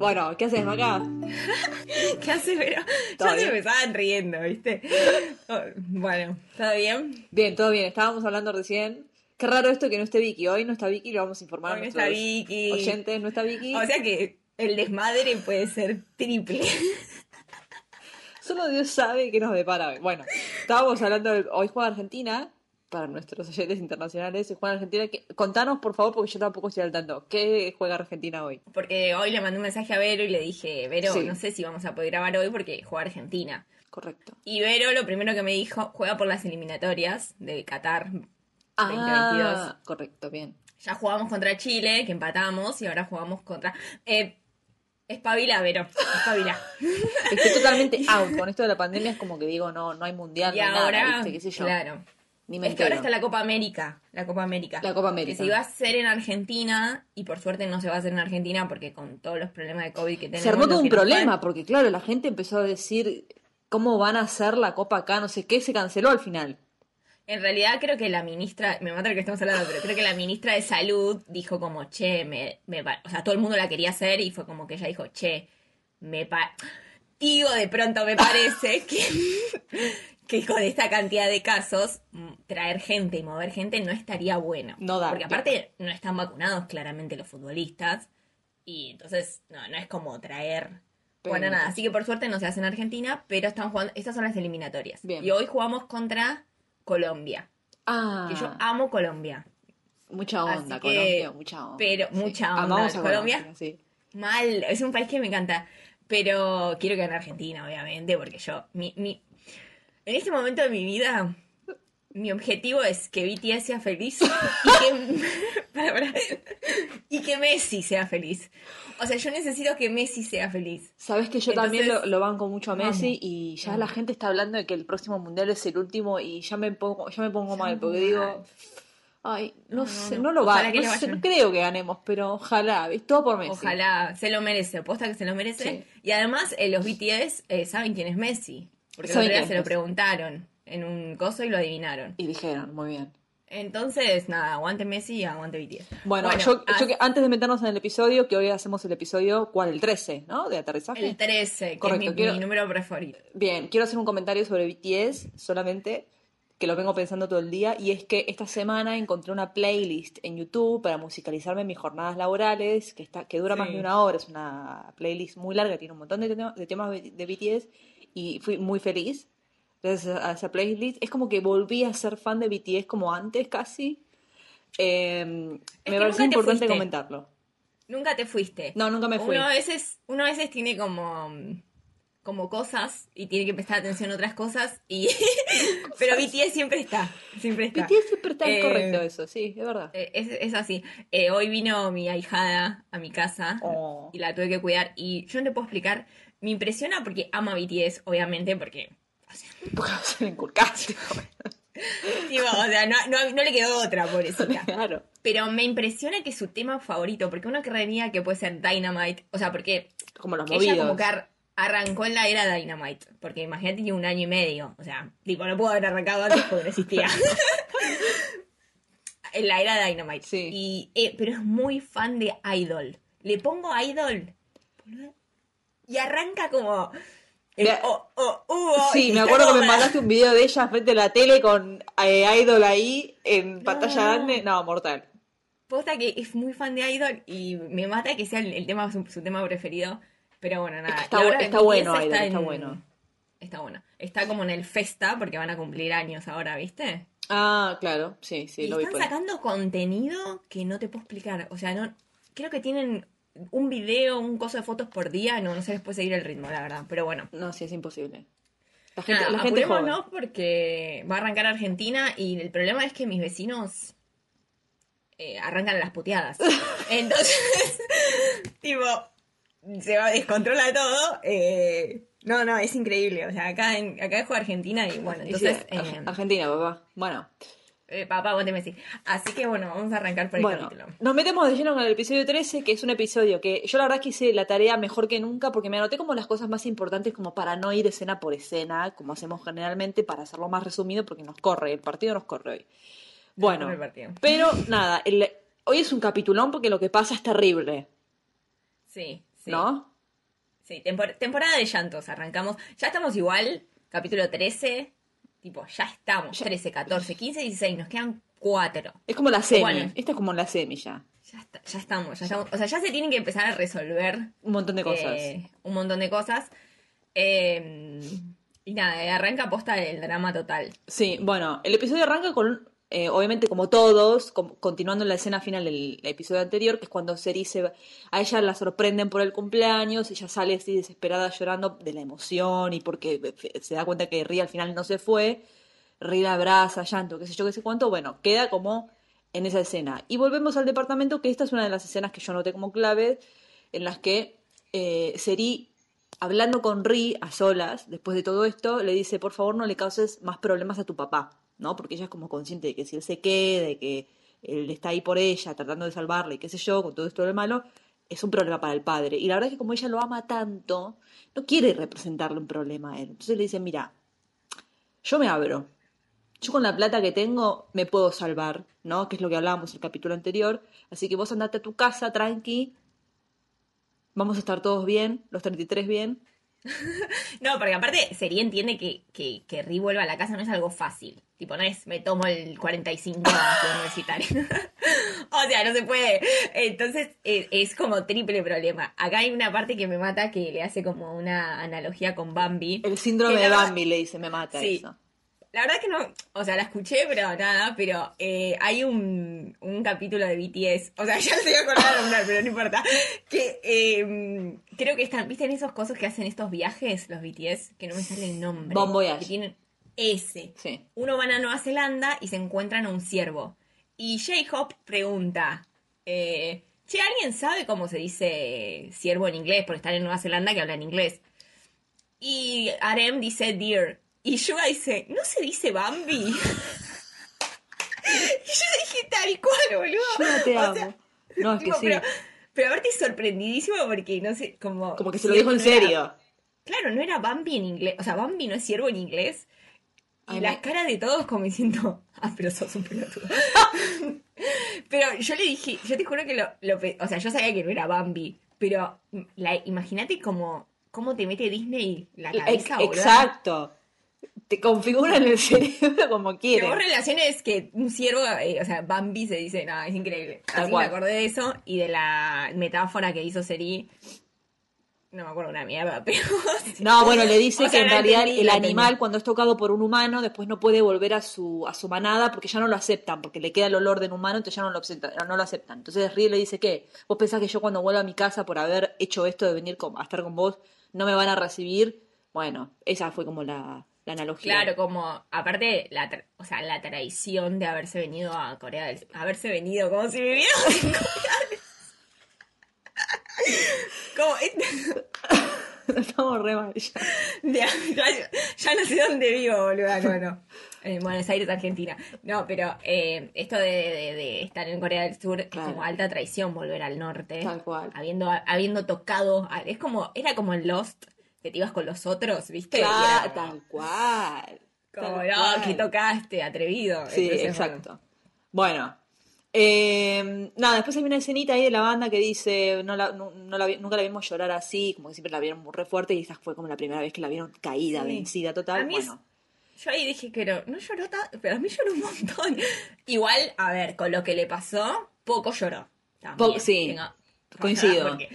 Bueno, ¿qué haces acá? ¿Qué haces, pero? Todo Ya se me estaban riendo, ¿viste? Oh, Bueno, ¿todo bien? Bien, todo bien. Estábamos hablando recién. Qué raro esto que no esté Vicky. Hoy no está Vicky, lo vamos a informar Hoy a no nuestros está Vicky. oyentes. No está Vicky. O sea que el desmadre puede ser triple. Solo Dios sabe qué nos depara hoy. Bueno, estábamos hablando de... Hoy juega Argentina. Para nuestros oyentes internacionales, se juega Argentina. Que- Contanos, por favor, porque yo tampoco estoy al tanto. ¿Qué juega Argentina hoy? Porque hoy le mandé un mensaje a Vero y le dije, Vero, Sí. no sé si vamos a poder grabar hoy porque juega Argentina. Correcto. Y Vero lo primero que me dijo, juega por las eliminatorias de Qatar 2022. Ah, correcto, bien. Ya jugamos contra Chile, que empatamos, y ahora jugamos contra... Eh, espabila, Vero, espabila. Estoy totalmente out. Con esto de la pandemia es como que digo, no, no hay mundial, y no ahora, nada, ¿viste? ¿Qué sé yo? claro. Ni me Es que ahora entero. está la Copa América, la Copa América. La Copa América. Que se iba a hacer en Argentina, y por suerte no se va a hacer en Argentina, porque con todos los problemas de COVID que tenemos... Se armó todo un problema, porque claro, la gente empezó a decir cómo van a hacer la copa acá, no sé qué, se canceló al final. En realidad creo que la ministra, me mata lo que estamos hablando, pero creo que la ministra de salud dijo como, che, me, me pa-". o sea, todo el mundo la quería hacer y fue como que ella dijo, che, me pa... Digo, de pronto me parece que, que con esta cantidad de casos, mm, traer gente y mover gente no estaría bueno. No da, Porque aparte no están vacunados claramente los futbolistas y entonces no, no es como traer... Pero- Bueno, nada, así que por suerte no se hace en Argentina, pero están jugando, estas son las eliminatorias. Bien. Y hoy jugamos contra Colombia. Ah, Que yo amo Colombia. mucha onda, que- Colombia, mucha onda. pero mucha onda. Amamos a Colombia. Colombia, sí. Mal, es un país que me encanta. Pero quiero que gane Argentina, obviamente, porque yo. Mi, mi, en este momento de mi vida, mi objetivo es que BTS sea feliz y que, y Messi sea feliz. O sea, yo necesito que Messi sea feliz. Sabes que yo también lo, banco mucho a Messi y ya la gente está hablando de que el próximo mundial es el último y ya me pongo, ya me pongo mal porque digo, ay, no, sé, no. no, lo va, no, sé, creo que ganemos, pero ojalá, todo por Messi. Ojalá se lo merece, posta que se lo merece. Sí. Y además, eh, los BTS eh, saben quién es Messi. Porque el Saben otro día se lo preguntaron en un coso y lo adivinaron. Y dijeron, muy bien. Entonces, nada, aguante Messi y aguante BTS. Bueno, yo, ah, yo que antes de meternos en el episodio, que hoy hacemos el episodio, ¿cuál? El 13, ¿no? De aterrizaje. el 13, que Correcto, es mi, quiero- mi número preferido. Bien, quiero hacer un comentario sobre BTS solamente, que lo vengo pensando todo el día, y es que esta semana encontré una playlist en YouTube para musicalizarme mis jornadas laborales, que, está, que dura más Sí. de una hora, es una playlist muy larga, tiene un montón de, de temas de BTS, y fui muy feliz gracias a esa playlist. Es como que volví a ser fan de BTS como antes casi. Eh, me parece importante fuiste. comentarlo. Nunca te fuiste. No, nunca me fui. Uno a veces, uno a veces tiene como, como cosas y tiene que prestar atención a otras cosas. y Pero BTS siempre está. Siempre está. BTS siempre está Eh, correcto eso, sí, es verdad. Eh, Es, es así. Eh, hoy vino mi ahijada a mi casa Oh. y la tuve que cuidar. Y yo no te puedo explicar. Me impresiona porque ama BTS, obviamente, porque. O sea, Porque se le inculcaste. tipo, o sea, no, no- no le quedó otra, pobrecita. claro. Pero me impresiona que su tema favorito, porque uno creería que puede ser Dynamite. O sea, porque Como los ella movidos. como que ar- arrancó en la era Dynamite. Porque imagínate, tiene un año y medio. O sea, tipo, no pudo haber arrancado antes porque no existía. en la era Dynamite. Sí. Y, eh, pero es muy fan de Idol. Le pongo Idol. Y arranca como. el oh, oh, uh, Sí, me acuerdo que me mandaste un video de ella frente a la tele con eh, Idol ahí en pantalla grande. No, mortal. Posta que es muy fan de Idol y me mata que sea el, el tema su, su tema preferido. Pero bueno, nada. está bueno Idol, está está en- bueno. Está bueno. Está como en el Festa porque van a cumplir años ahora, ¿viste? Ah, claro, sí, sí, y lo vi están por ahí. sacando contenido que no te puedo explicar. O sea, no creo que tienen un video, un coso de fotos por día. No, no se les puede seguir el ritmo, la verdad. Pero bueno. No, sí, es imposible. La gente, Nada, la gente joven. apurémonos porque va a arrancar Argentina y el problema es que mis vecinos eh, arrancan a las puteadas. Entonces, tipo, se va, descontrola todo. eh, no, no, es increíble. O sea, acá, en, acá juega Argentina y bueno, sí, entonces, eh, Argentina, papá. Bueno, eh, papá, aguante Messi. Así que bueno, vamos a arrancar por el bueno, capítulo. nos metemos de lleno con el episodio 13, que es un episodio que yo la verdad que hice la tarea mejor que nunca porque me anoté como las cosas más importantes como para no ir escena por escena, como hacemos generalmente, para hacerlo más resumido porque nos corre, el partido nos corre hoy. Bueno, pero nada, el- hoy es un capitulón porque lo que pasa es terrible. Sí, Sí. ¿no? Sí, tempor- temporada de llantos, arrancamos. Ya estamos igual, capítulo 13. Tipo, ya estamos. Ya- 13, 14, 15, 16. Nos quedan 4. Es como la semi. Bueno. Esta es como la semi ya. Ya, está- ya estamos, ya estamos. O sea, ya se tienen que empezar a resolver Un montón de cosas. eh, un montón de cosas. Eh, y nada, arranca posta el drama total. Sí, bueno, el episodio arranca con, eh, obviamente como todos, com- continuando la escena final del episodio anterior, que es cuando Seri se a ella la sorprenden por el cumpleaños, ella sale así desesperada llorando de la emoción y porque eh, se da cuenta que Ri al final no se fue, Ri la abraza, llanto, qué sé yo, qué sé cuánto, bueno, queda como en esa escena. Y volvemos al departamento, que esta es una de las escenas que yo noté como clave, en las que eh, Seri hablando con Ri a solas, después de todo esto, le dice, por favor no le causes más problemas a tu papá, ¿no? Porque ella es como consciente de que si él se queda, de que él está ahí por ella, tratando de salvarla y qué sé yo, con todo esto de malo, es un problema para el padre. Y la verdad es que como ella lo ama tanto, no quiere representarle un problema a él. Entonces le dice, mira, yo me abro. Yo con la plata que tengo me puedo salvar, ¿no? Que es lo que hablábamos en el capítulo anterior. Así que vos andate a tu casa, tranqui. Vamos a estar todos bien, los 33 bien. No, porque aparte Seri entiende que, que, que Ri vuelva a la casa no es algo fácil. Tipo, no es me tomo el 45 de universitario. o sea, no se puede. Entonces es, es como triple problema. Acá hay una parte que me mata que le hace como una analogía con Bambi. El síndrome de la Bambi le dice, me mata Sí. eso. La verdad que no, o sea, la escuché, pero nada, pero eh, hay un, un capítulo de BTS, o sea, ya se iba a acordar de nombrar, pero no importa, que eh, creo que están, ¿viste en esos cosas que hacen estos viajes, los BTS? Que no me sale el nombre. Bon Voyage. Que tienen ese. Sí. Uno van a Nueva Zelanda y se encuentran a un ciervo. Y J-Hop pregunta, eh, che, ¿alguien sabe cómo se dice ciervo en inglés? Porque están en Nueva Zelanda que hablan inglés. Y Arem dice deer. Y Yuga dice, ¿no se dice Bambi? y yo dije tal cual, boludo. Yo no te O amo. sea, no, es que sí. Pero, pero aparte es sorprendidísimo porque no sé, como... Como que se lo dijo en era- serio. Claro, no era Bambi en inglés. O sea, Bambi no es ciervo en inglés. Y Ay, las me- caras de todos como diciendo, ah, pero sos un pelotudo. pero yo le dije, yo te juro que lo, lo pe- o sea, yo sabía que no era Bambi, pero la, imagínate como, cómo te mete Disney la cabeza. Exacto. Te configuran el cerebro como quieren. relaciones que un ciervo, eh, o sea, Bambi se dice, no, es increíble. Así me acordé de eso y de la metáfora que hizo Seri. No me acuerdo una mierda, pero. No, bueno, le dice O sea, que en realidad entendí, el animal entendí. cuando es tocado por un humano después no puede volver a su, a su manada porque ya no lo aceptan, porque le queda el olor de un humano, entonces ya no lo aceptan. No lo aceptan. Entonces Río le dice que vos pensás que yo cuando vuelva a mi casa por haber hecho esto de venir con- a estar con vos no me van a recibir. Bueno, esa fue como la, la analogía. Claro, como, aparte, la, tra- o sea, la traición de haberse venido a Corea del haberse venido como si viviéramos en Corea del Como, Estamos re mal ya. no sé dónde vivo, boluda, no, no. En Buenos Aires, Argentina. No, pero eh, esto de, de- de estar en Corea del Sur Claro. es como alta traición volver al norte. Tal cual. Habiendo, habiendo tocado, es como, era como en Lost, que te ibas con los otros, ¿viste? Claro, era como- tal cual. Como, Tal no, cual. que tocaste, atrevido. Sí, Entonces, exacto. Bueno, eh, nada, después hay una escenita ahí de la banda que dice, no la, no, no la nunca la vimos llorar así, como que siempre la vieron muy re fuerte y esta fue como la primera vez que la vieron caída, Sí. vencida total. A mí es- Bueno, Yo ahí dije que no, no lloró tanto, pero a mí lloró un montón. Igual, a ver, con lo que le pasó, poco lloró. También. Po- sí, Tengo- coincido. Porque,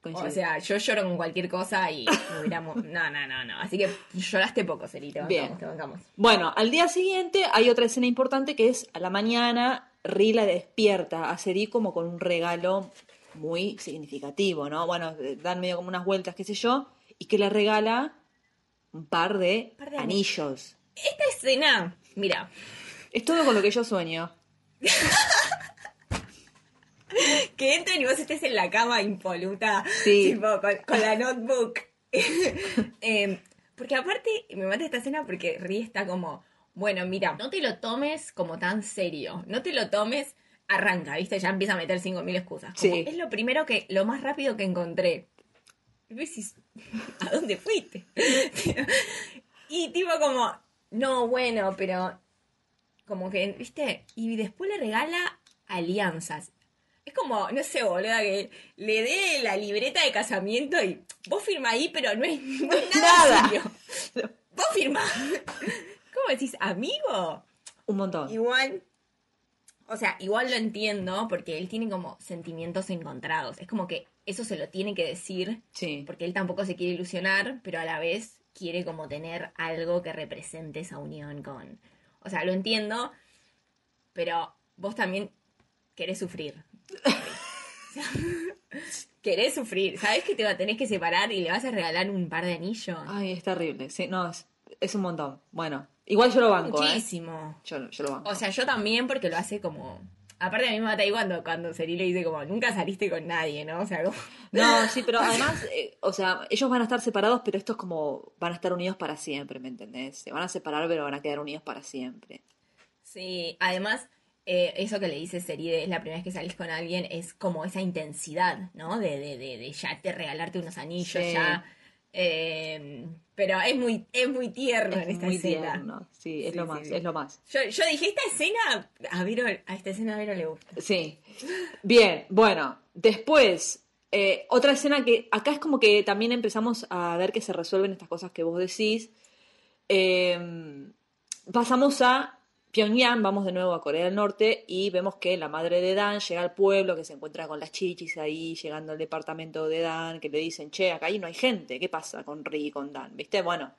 coincido. o sea, yo lloro con cualquier cosa y me hubiéramos... No, no, no, no. Así que lloraste poco, Cerito. Bien. Te bancamos. Bueno, al día siguiente hay otra escena importante que es a la mañana Rila despierta a Seri como con un regalo muy significativo, ¿no? Bueno, eh, dan medio como unas vueltas, qué sé yo, y que le regala un par de, Par de anillos. Esta escena, mira, Es todo con lo que yo sueño. que entren y vos estés en la cama impoluta, Sí. tipo, con, con la notebook. Eh, porque aparte, me mata esta escena porque Ri está como, bueno, mira, no te lo tomes como tan serio, no te lo tomes, arranca, ¿viste? Ya empieza a meter 5.000 excusas. Como, Sí. Es lo primero que, lo más rápido que encontré. Y vos decís, ¿a dónde fuiste? y tipo como, no, bueno, pero como que, ¿viste? Y después le regala alianzas. Es como, no sé, boluda, que le dé la libreta de casamiento y vos firma ahí, pero no es, no es nada, Nada. serio. Vos firma. ¿Cómo decís, amigo? Un montón. Igual, o sea, igual lo entiendo porque él tiene como sentimientos encontrados. Es como que eso se lo tiene que decir Sí. porque él tampoco se quiere ilusionar, pero a la vez quiere como tener algo que represente esa unión con... O sea, lo entiendo, pero vos también querés sufrir. Querés sufrir. Sabés que te va tenés que separar y le vas a regalar un par de anillos. Ay, es terrible. Sí, no, es, es un montón. Bueno, igual yo lo banco, ¿eh? Muchísimo. Yo, yo lo banco. O sea, yo también porque lo hace como... Aparte a mí me mata ahí cuando, cuando le dice como, nunca saliste con nadie, ¿no? O sea, como... No, sí, pero además, eh, o sea, ellos van a estar separados, pero esto es como, van a estar unidos para siempre, ¿me entendés? Se van a separar, pero van a quedar unidos para siempre. Sí, además, eh, eso que le dice Seri de es la primera vez que salís con alguien, es como esa intensidad, ¿no? De, de, de, de ya te regalarte unos anillos, Sí. ya... eh, pero es muy, es muy tierno en Es esta muy escena. tierno. Sí, es Sí, lo más, sí. es lo más. Yo, yo dije, esta escena, a Vero, a esta escena a Vero le gusta. Sí. Bien, bueno, después, eh, otra escena que acá es como que también empezamos a ver que se resuelven estas cosas que vos decís. Eh, pasamos a Pyongyang, vamos de nuevo a Corea del Norte y vemos que la madre de Dan llega al pueblo, que se encuentra con las chichis ahí, llegando al departamento de Dan, que le dicen, che, acá ahí no hay gente, ¿qué pasa con Ri y con Dan? ¿Viste? Bueno,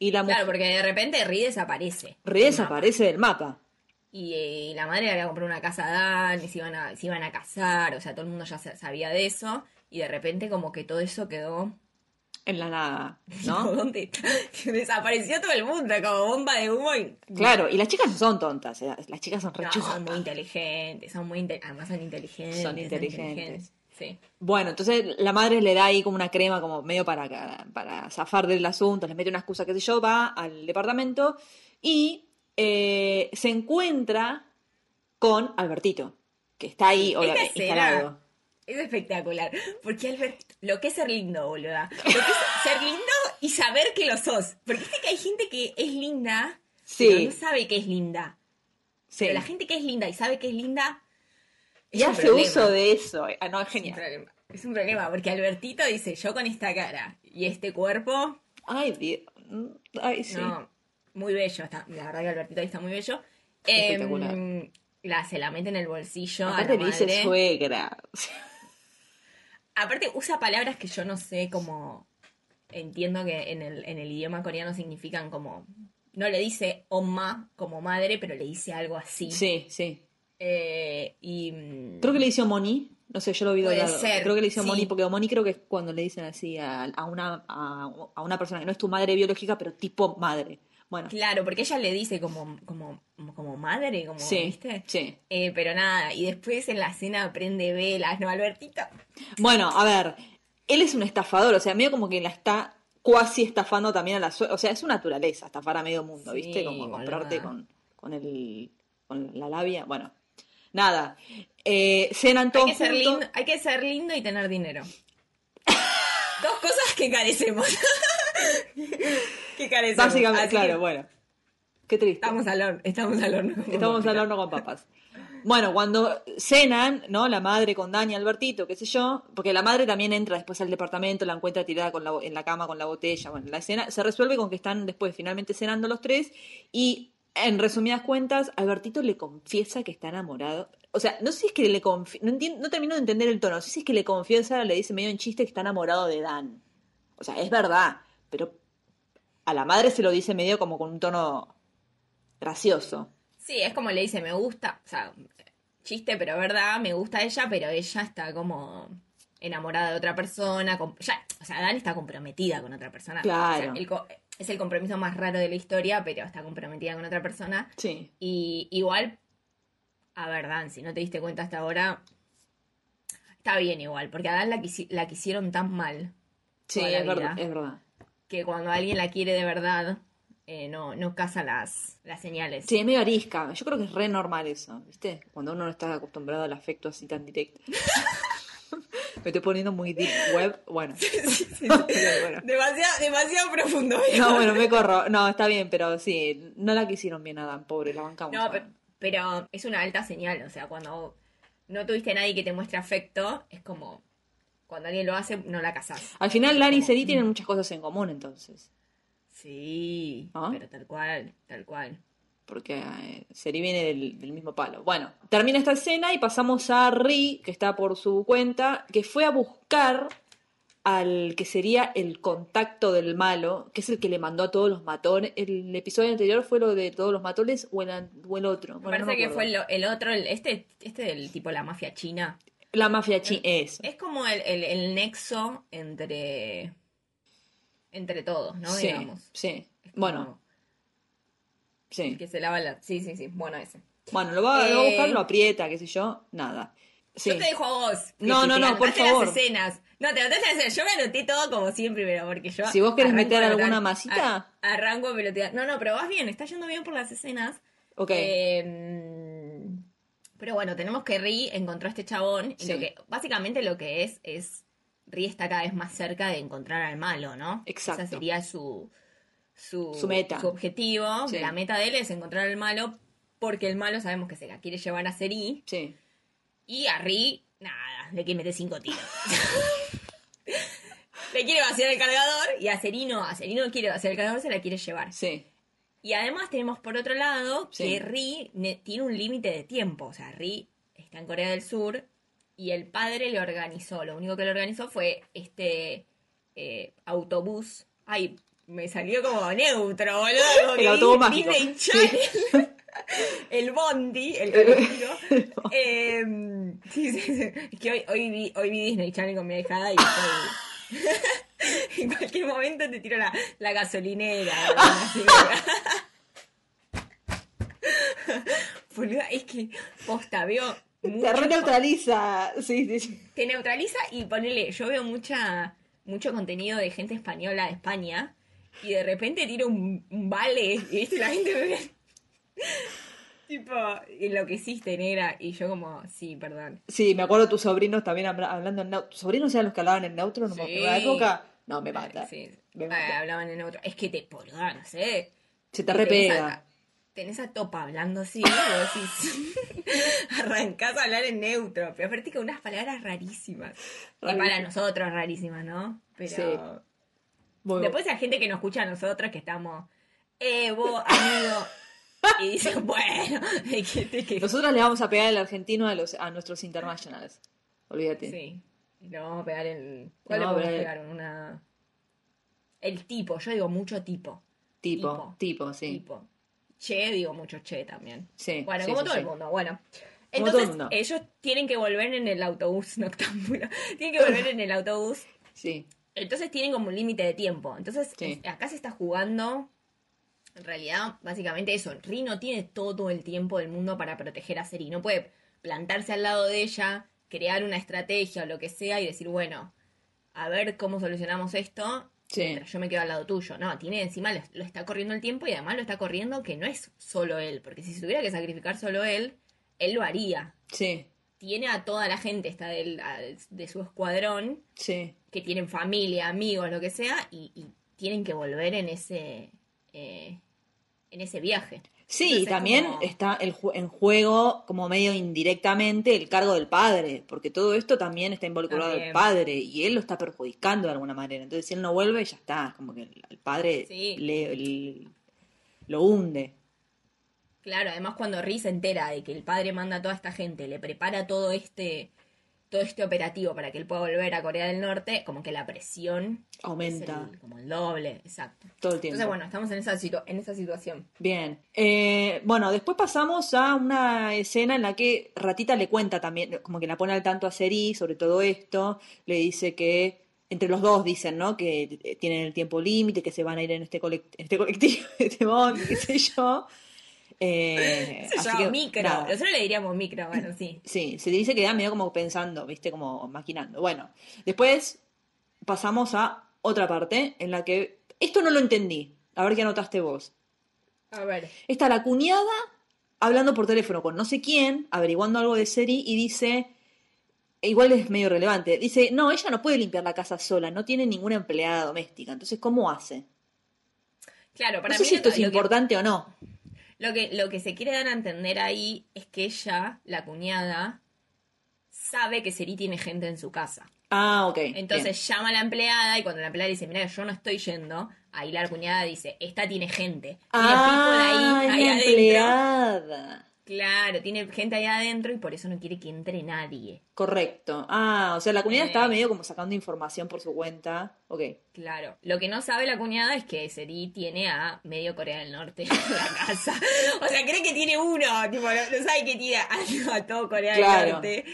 y la Claro, porque de repente Ri desaparece. Ri desaparece del mapa. Y, eh, y la madre le había comprado una casa a Dan y se iban a, se iban a casar, o sea, todo el mundo ya sa- sabía de eso. Y de repente como que todo eso quedó... En la nada, ¿no? Desapareció todo el mundo, como bomba de humo. Y... Claro, y las chicas no son tontas, eh, las chicas son No, rechujas. son muy inteligentes, son muy inte- además son inteligentes. Son inteligentes. Sí. Bueno, entonces la madre le da ahí como una crema, como medio para, para zafar del asunto, les mete una excusa, qué sé yo, va al departamento y eh, se encuentra con Albertito, que está ahí instalado. Es espectacular. Porque Albert, lo que es ser lindo, boluda. Lo que es ser lindo y saber que lo sos. Porque viste que hay gente que es linda, Sí. pero no sabe que es linda. Sí. Pero la gente que es linda y sabe que es linda. es Y hace problema. uso de eso. Ah, no, es Es un genial. problema. Es un problema, porque Albertito dice, yo con esta cara y este cuerpo, Ay, Dios. Ay, sí. no, muy bello. Está, la verdad que Albertito ahí está muy bello. Espectacular. Em, la, se la mete en el bolsillo. a Aparte la le dice suegra. Aparte usa palabras que yo no sé cómo entiendo que en el, en el idioma coreano significan como no le dice oma como madre, pero le dice algo así. Sí, sí. Eh, y mm, Creo que le dice Moni. No sé, yo lo vi Puede doblado. ser, Creo que le dice sí. Moni, porque Moni creo que es cuando le dicen así a, a una, a, a una persona que no es tu madre biológica, pero tipo madre. Bueno, claro, porque ella le dice como, como, como madre, como, sí, ¿viste? sí. Eh, pero nada, y después en la cena prende velas, ¿no, Albertito? Bueno, a ver, él es un estafador, o sea, medio como que la está cuasi estafando también a la. O sea, es su naturaleza estafar a medio mundo, Sí, ¿viste? Como boluda. comprarte con, con, el, con la labia. Bueno, nada. Eh, cenan Hay que, ser lindo, hay que ser lindo y tener dinero. Dos cosas que carecemos. que carecemos. Básicamente, Así claro, bueno. Qué triste. Estamos al horno, estamos al horno. Estamos al horno con papas. Bueno, cuando cenan, ¿no? La madre con Dani, Albertito, qué sé yo, porque la madre también entra después al departamento, la encuentra tirada con la en la cama con la botella. Bueno, la escena se resuelve con que están después finalmente cenando los tres y, en resumidas cuentas, Albertito le confiesa que está enamorado. O sea, no sé si es que le confi- no, no termino de entender el tono, no sé si es que le confiesa, le dice medio en chiste que está enamorado de Dan. O sea, es verdad, pero a la madre se lo dice medio como con un tono gracioso. Sí, es como le dice, me gusta, o sea, chiste, pero verdad, me gusta ella, pero ella está como enamorada de otra persona, ya, o sea, Dan está comprometida con otra persona. Claro. O sea, el co- es el compromiso más raro de la historia, pero está comprometida con otra persona. Sí. Y igual, a ver, Dan, si no te diste cuenta hasta ahora, está bien igual, porque a Dan la, quisi- la quisieron tan mal Sí, es verdad, es verdad. Que cuando alguien la quiere de verdad, eh, no, no casa las, las señales. Sí, es medio arisca. Yo creo que es re normal eso, ¿viste? Cuando uno no está acostumbrado al afecto así tan directo. Me estoy poniendo muy deep web. Bueno. Bueno. Demasiado, demasiado profundo. No, bueno, me corro. No, está bien, pero sí, no la quisieron bien a Dan, pobre, la bancamos. No, pero, pero es una alta señal, o sea, cuando no tuviste a nadie que te muestre afecto, es como cuando alguien lo hace, no la casás. Al final, Lani y Seri tienen muchas cosas en común, entonces. Sí, ¿Ah? pero tal cual, tal cual. Porque eh, Seri viene del, del mismo palo. Bueno, termina esta escena y pasamos a Ri, que está por su cuenta, que fue a buscar al que sería el contacto del malo, que es el que le mandó a todos los matones. El episodio anterior fue lo de todos los matones o el, an- o el otro. Me no parece que fue el, el otro, el- este, este del tipo la mafia china. La mafia china. Eso. Es como el, el- el nexo entre entre todos, ¿no? sí, Digamos. sí. Es como Bueno, sí. que se lava la. Sí, sí, sí. Bueno, ese. Bueno, lo va, lo va a buscar, Eh, lo aprieta, qué sé yo. Nada. Sí. Yo te dejo a vos. No, no, no, por favor. las escenas. No, te anotaste las escenas. Yo me anoté todo como siempre, pero porque yo. Si vos querés meter alguna masita. a- arranco a pelotear. No, no, pero vas bien, está yendo bien por las escenas. Ok. Eh, pero bueno, tenemos que Ri encontró a este chabón. Y Sí. lo que, básicamente lo que es, es. Ri está cada vez más cerca de encontrar al malo, ¿no? Exacto. Esa sería su. Su, Su meta. Su objetivo. Sí. La meta de él es encontrar al malo. Porque el malo sabemos que se la quiere llevar a Seri. Sí. Y a Ri, nada, le quiere meter cinco tiros. le quiere vaciar el cargador. Y a Seri no, a Seri no quiere vaciar el cargador, se la quiere llevar. Sí. Y además tenemos por otro lado Sí. que Ri ne- tiene un límite de tiempo. O sea, Ri está en Corea del Sur y el padre le organizó. Lo único que le organizó fue este eh, autobús. Ay, me salió como neutro, boludo. El autobús Disney mágico. Channel. el Bondi, el colectivo. Eh, sí, sí, sí. Es que hoy, hoy, vi, hoy vi Disney Channel con mi hijada y estoy... en cualquier momento te tiro la, la gasolinera. así. Boluda, es que posta, veo mucho- Te reneutraliza. Sí, sí, sí. te neutraliza y ponele, yo veo mucha mucho contenido de gente española de España y de repente tiro un, un vale y viste la gente me ve tipo enloqueciste negra y yo como sí perdón Sí, me acuerdo tus sobrinos también habla- hablando en neutro. ¿Tus sobrinos eran los que hablaban en neutro? No me acuerdo. En la época. No, me mata. sí Me Ah, mata. hablaban en otro es que te boluda, no sé Se te repega. Tenés a Topa hablando así decís arrancás a hablar en neutro pero aparte con unas palabras rarísimas y para nosotros rarísimas ¿no? pero Sí. Después hay gente que nos escucha a nosotros que estamos, eh, vos, amigo. Y dicen, bueno, ¿de qué te quejas? Nosotros le vamos a pegar el argentino a, los, a nuestros internationals. Olvídate. Sí. Y le vamos a pegar el. ¿Cuál Le podemos pegar pegar? Una. El tipo, yo digo mucho tipo. Tipo, Tipo. tipo, sí. Tipo. Che, digo mucho che también. Sí, Bueno, sí, como sí, todo sí. el mundo, bueno. Entonces, todo el mundo. ellos tienen que volver en el autobús noctámbulo. tienen que volver en el autobús Sí, Entonces tienen como un límite de tiempo. Entonces, acá se está jugando. En realidad, básicamente eso. Ri no tiene todo el tiempo del mundo para proteger a Seri. No puede plantarse al lado de ella, crear una estrategia o lo que sea y decir, bueno, a ver cómo solucionamos esto. Sí. yo me quedo al lado tuyo. No, tiene encima, lo, lo está corriendo el tiempo y además lo está corriendo que no es solo él. Porque si se tuviera que sacrificar solo él, él lo haría. sí, Tiene a toda la gente esta del, a- de su escuadrón sí. que tienen familia, amigos, lo que sea, y, y tienen que volver en ese eh, en ese viaje. Sí, Entonces y también como- está el en juego, como medio indirectamente, el cargo del padre, porque todo esto también está involucrado el También. padre y él lo está perjudicando de alguna manera. Entonces, si él no vuelve, ya está, como que el, el padre Sí. le, le- lo hunde. Claro, además cuando Ri se entera de que el padre manda a toda esta gente, le prepara todo este todo este operativo para que él pueda volver a Corea del Norte, como que la presión es Aumenta el- como el doble, exacto. todo el tiempo. Entonces, bueno, estamos en esa, situ- en esa situación. Bien. Eh, bueno, después pasamos a una escena en la que Ratita le cuenta también, como que la pone al tanto a Seri sobre todo esto. Le dice que, entre los dos dicen, ¿no? Que eh, tienen el tiempo límite, que se van a ir en este, colect- en este colectivo, este bondi, qué sé yo. Eh, Se llama que, micro. nada. Nosotros le diríamos micro, bueno, sí. Sí, se dice que da medio como pensando, ¿viste? Como maquinando. Bueno, después pasamos a otra parte en la que. Esto no lo entendí. A ver qué anotaste vos. A ver. Está la cuñada hablando por teléfono con no sé quién, averiguando algo de Seri y dice, e igual es medio relevante, dice, no, ella no puede limpiar la casa sola, no tiene ninguna empleada doméstica, entonces ¿cómo hace? Claro, para no sé mí si esto es que- importante o no. Lo que, lo que se quiere dar a entender ahí es que ella, la cuñada, sabe que Seri tiene gente en su casa. Ah, ok. Entonces llama a la empleada y cuando la empleada dice, mira, yo no estoy yendo, ahí la cuñada dice, esta tiene gente. Tiene ah, people ahí, ahí es la adentro. empleada. Claro, tiene gente ahí adentro y por eso no quiere que entre nadie. Correcto. Ah, o sea, la cuñada Eh. estaba medio como sacando información por su cuenta. Ok. Claro. Lo que no sabe la cuñada es que Seri tiene a medio Corea del Norte en la casa. O sea, cree que tiene uno. Tipo, no, no sabe que tiene a, a todo Corea Claro. del Norte.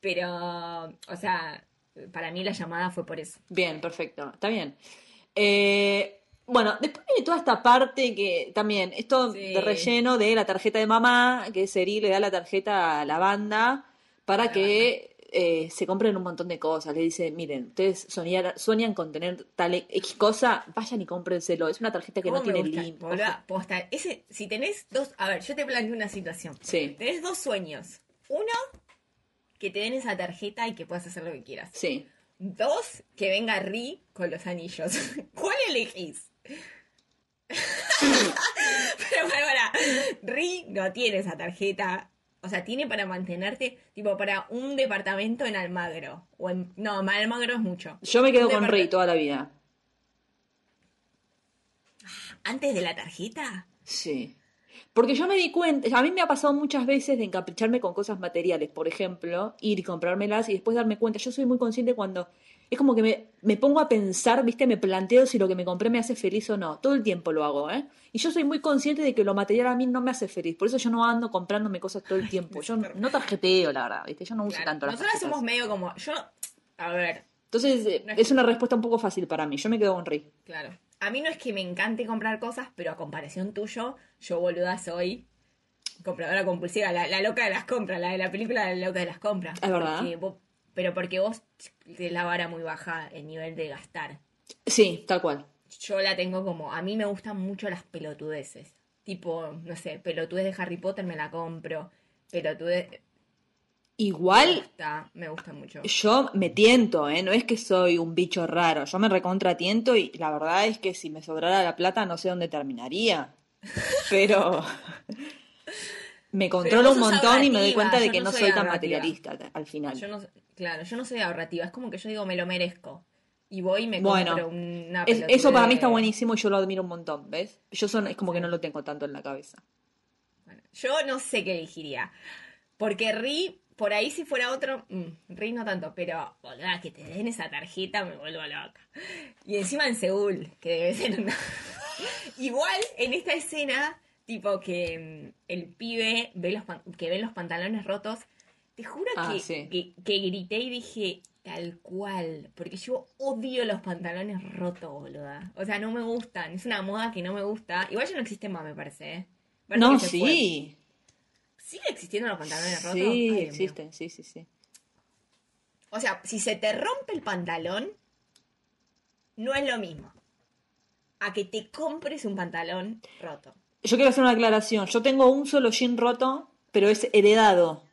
Pero, o sea, para mí la llamada fue por eso. Bien, perfecto. Está bien. Eh, bueno, después viene toda esta parte que también, esto Sí. de relleno de la tarjeta de mamá, que Seri le da la tarjeta a la banda para la que eh, se compren un montón de cosas. Le dice, miren, ustedes soñar- sueñan con tener tal X cosa, vayan y cómprenselo. Es una tarjeta que no ¿Cómo me tiene límite. Ese, si tenés dos, a ver, yo te planteo una situación. Sí, Tenés dos sueños. Uno, que te den esa tarjeta y que puedas hacer lo que quieras. sí. Dos, que venga Ri con los anillos. ¿Cuál elegís? Pero para, Ri no tiene esa tarjeta. O sea, tiene para mantenerte, tipo, para un departamento en Almagro. O en, no, en Almagro es mucho. Yo me quedo Un con Rey toda la vida. ¿Antes de la tarjeta? Sí. Porque yo me di cuenta, a mí me ha pasado muchas veces de encapricharme con cosas materiales, por ejemplo, ir y comprármelas y después darme cuenta. Yo soy muy consciente cuando es como que me, me pongo a pensar, ¿viste? Me planteo si lo que me compré me hace feliz o no. Todo el tiempo lo hago, ¿eh? Y yo soy muy consciente de que lo material a mí no me hace feliz. Por eso yo no ando comprándome cosas todo el tiempo. Yo no, tarjeteo, la verdad, ¿viste? Yo no uso Claro. tanto las tarjetas. somos medio como. Yo. A ver, Entonces, eh, No es- es una respuesta un poco fácil para mí. Yo me quedo con Rey. claro. A mí no es que me encante comprar cosas, pero a comparación tuyo, yo boluda soy compradora compulsiva, la, la loca de las compras, la de la película La loca de las compras. Es verdad. Porque vos- pero porque vos tenés la vara muy baja el nivel de gastar. Sí, tal cual. Yo la tengo como, a mí me gustan mucho las pelotudeces. Tipo, no sé, pelotudez de Harry Potter me la compro. Pelotudez... Me Igual gusta, me gusta mucho. Yo me tiento, ¿eh? No es que soy un bicho raro. Yo me recontratiento y la verdad es que si me sobrara la plata no sé dónde terminaría. Pero me controlo un montón y me doy cuenta de que no no soy tan materialista al final. Yo no, claro, yo no soy ahorrativa, es como que yo digo, me lo merezco. Y voy y me Bueno, compro una Es- eso para mí está buenísimo y yo lo admiro un montón, ¿ves? Yo son, es como que no lo tengo tanto en la cabeza. Bueno, yo no sé qué elegiría. Porque Ri, por ahí si fuera otro, mm, Ri no tanto, pero boluda, que te den esa tarjeta me vuelvo loca. Y encima en Seúl, que debe ser una... Igual en esta escena, tipo que mm, el pibe ve los que ve los pantalones rotos, te juro Ah, que, sí. que, que grité y dije tal cual, porque yo odio los pantalones rotos, boluda. O sea, no me gustan, es una moda que no me gusta. Igual ya no existen más, me parece, ¿eh? Parece No, se fue. sí. ¿Sigue existiendo los pantalones rotos? Sí, Ay, Dios mío. existen, sí, sí, sí. O sea, si se te rompe el pantalón, no es lo mismo. A que te compres un pantalón roto. Yo quiero hacer una aclaración. Yo tengo un solo jean roto, pero es heredado.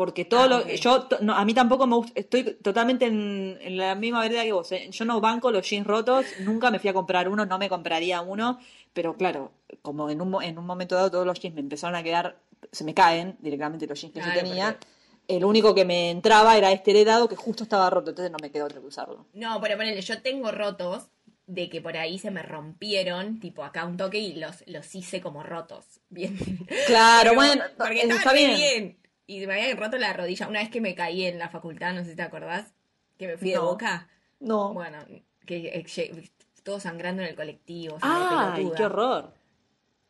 Porque todo Ah, lo. Yo, no, a mí tampoco me gusta. Estoy totalmente en, en la misma vereda que vos. ¿eh? Yo no banco los jeans rotos. Nunca me fui a comprar uno. No me compraría uno. Pero claro, como en un, en un momento dado todos los jeans me empezaron a quedar. Se me caen directamente los jeans que Claro, yo tenía. porque- El único que me entraba era este heredado que justo estaba roto. Entonces no me quedó otro que usarlo. No, pero ponele, yo tengo rotos de que por ahí se me rompieron, tipo acá un toque y los, los hice como rotos. Bien. Claro, Pero- bueno, porque está re bien. bien. Y me habían roto la rodilla. Una vez que me caí en la facultad, no sé si te acordás, que me fui de boca. No. Bueno, que eh, lle- todo sangrando en el colectivo. de ¡Ay, qué horror!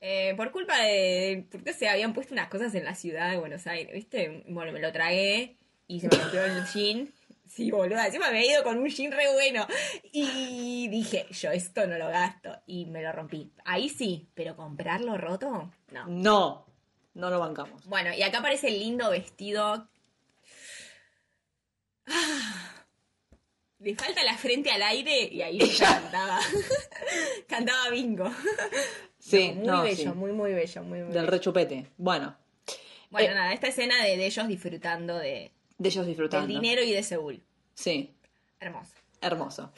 Eh, por culpa de. Porque se habían puesto unas cosas en la ciudad de Buenos Aires, ¿viste? Bueno, me lo tragué y se me rompió el jean. Sí, boluda. Encima me había ido con un jean re bueno. Y dije, yo esto no lo gasto. Y me lo rompí. Ahí sí, pero comprarlo roto, no. No, no lo bancamos. Bueno, y acá aparece el lindo vestido. Ah. Le falta la frente al aire y ahí yo cantaba. cantaba bingo. Sí, muy no, bello, sí. muy, muy bello, muy, muy Del rechupete. Bueno, Bueno, Eh, nada, esta escena de, de ellos disfrutando de, de ellos del disfrutando. dinero y de Seúl. Sí, Hermoso. hermoso.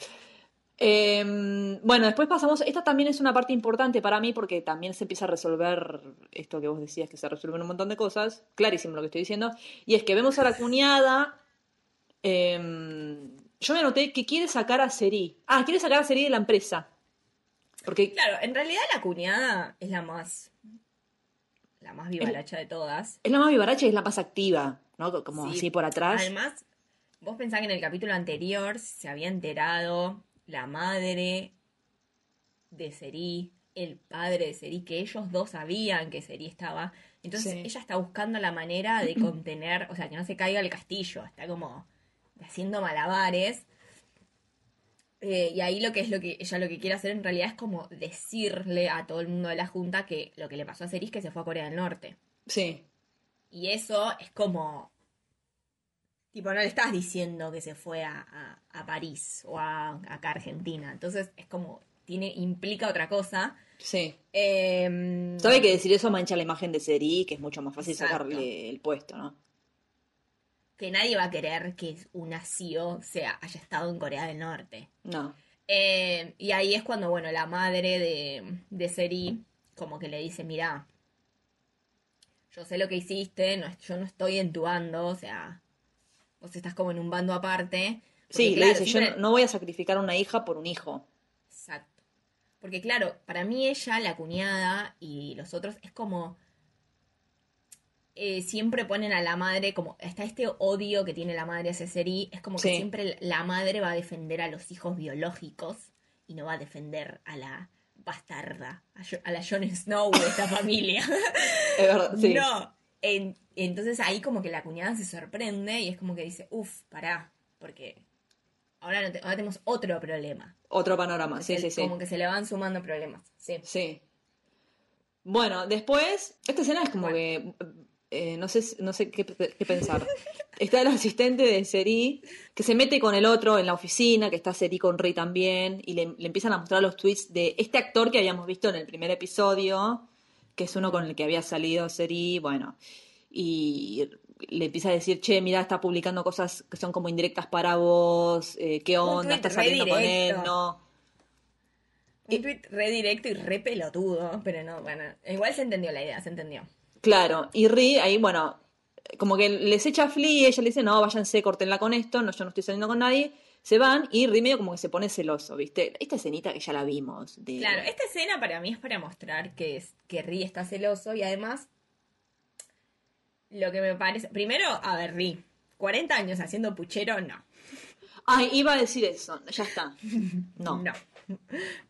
Eh, bueno, después pasamos. Esta también es una parte importante para mí porque también se empieza a resolver esto que vos decías, que se resuelven un montón de cosas. Clarísimo lo que estoy diciendo. Y es que vemos a la cuñada Em, yo me anoté que quiere sacar a Seri. Ah, quiere sacar a Seri de la empresa. Porque, Claro, en realidad la cuñada es la más. La más vivaracha de todas. es la más vivaracha y es la más activa, ¿no? Como Sí. así por atrás. Además, vos pensás que en el capítulo anterior se había enterado la madre de Seri, el padre de Seri, que ellos dos sabían que Seri estaba. Entonces Sí. ella está buscando la manera de contener, o sea, que no se caiga el castillo. Está como haciendo malabares. Eh, y ahí lo que es lo que ella lo que quiere hacer en realidad es como decirle a todo el mundo de la junta que lo que le pasó a Seri es que se fue a Corea del Norte. Sí. Y eso es como. Tipo, no le estás diciendo que se fue a, a- a París o a acá a Argentina. Entonces es como. Tiene, implica otra cosa. Sí. Eh, Sabe que decir eso mancha la imagen de Seri, que es mucho más fácil Exacto. sacarle el puesto, ¿no? que nadie va a querer que una CEO sea, haya estado en Corea del Norte. No. Eh, y ahí es cuando, bueno, la madre de, de Seri como que le dice, mira, yo sé lo que hiciste, no, yo no estoy en tu bando, o sea, vos estás como en un bando aparte. Porque, Sí, le claro, dice, yo siempre- no, no voy a sacrificar a una hija por un hijo. Exacto. Porque claro, para mí ella, la cuñada y los otros es como... eh, siempre ponen a la madre como... Está este odio que tiene la madre hacia Seri. Es como que Sí. siempre la madre va a defender a los hijos biológicos y no va a defender a la bastarda, a la Jon Snow de esta familia. Es verdad, sí. No. En- entonces ahí como que la cuñada se sorprende y es como que dice, uff, pará, porque ahora, no te- ahora tenemos otro problema. Otro panorama, sí, El- sí, sí. Como que se le van sumando problemas. Sí. Sí. Bueno, después, esta escena es como Bueno. que, eh, no sé, no sé qué, qué pensar. Está el asistente de Seri, que se mete con el otro en la oficina, que está Seri con Rey también, y le, le empiezan a mostrar los tweets de este actor que habíamos visto en el primer episodio, que es uno con el que había salido Seri, bueno, y le empieza a decir, che, mira, está publicando cosas que son como indirectas para vos, eh, qué onda, estás saliendo con él, no. Un tweet re directo y re pelotudo, pero no, bueno, igual se entendió la idea, se entendió. Claro, y Ri ahí, bueno, como que les echa a Flea, ella le dice, no, váyanse, cortenla con esto, no, yo no estoy saliendo con nadie, se van, y Ri medio como que se pone celoso, ¿viste? Esta escenita que ya la vimos, de... Claro, esta escena para mí es para mostrar que, es, que Ri está celoso y además lo que me parece... Primero, a ver, Ri, 40 años haciendo puchero, no. Ay, iba a decir eso, ya está. No, No.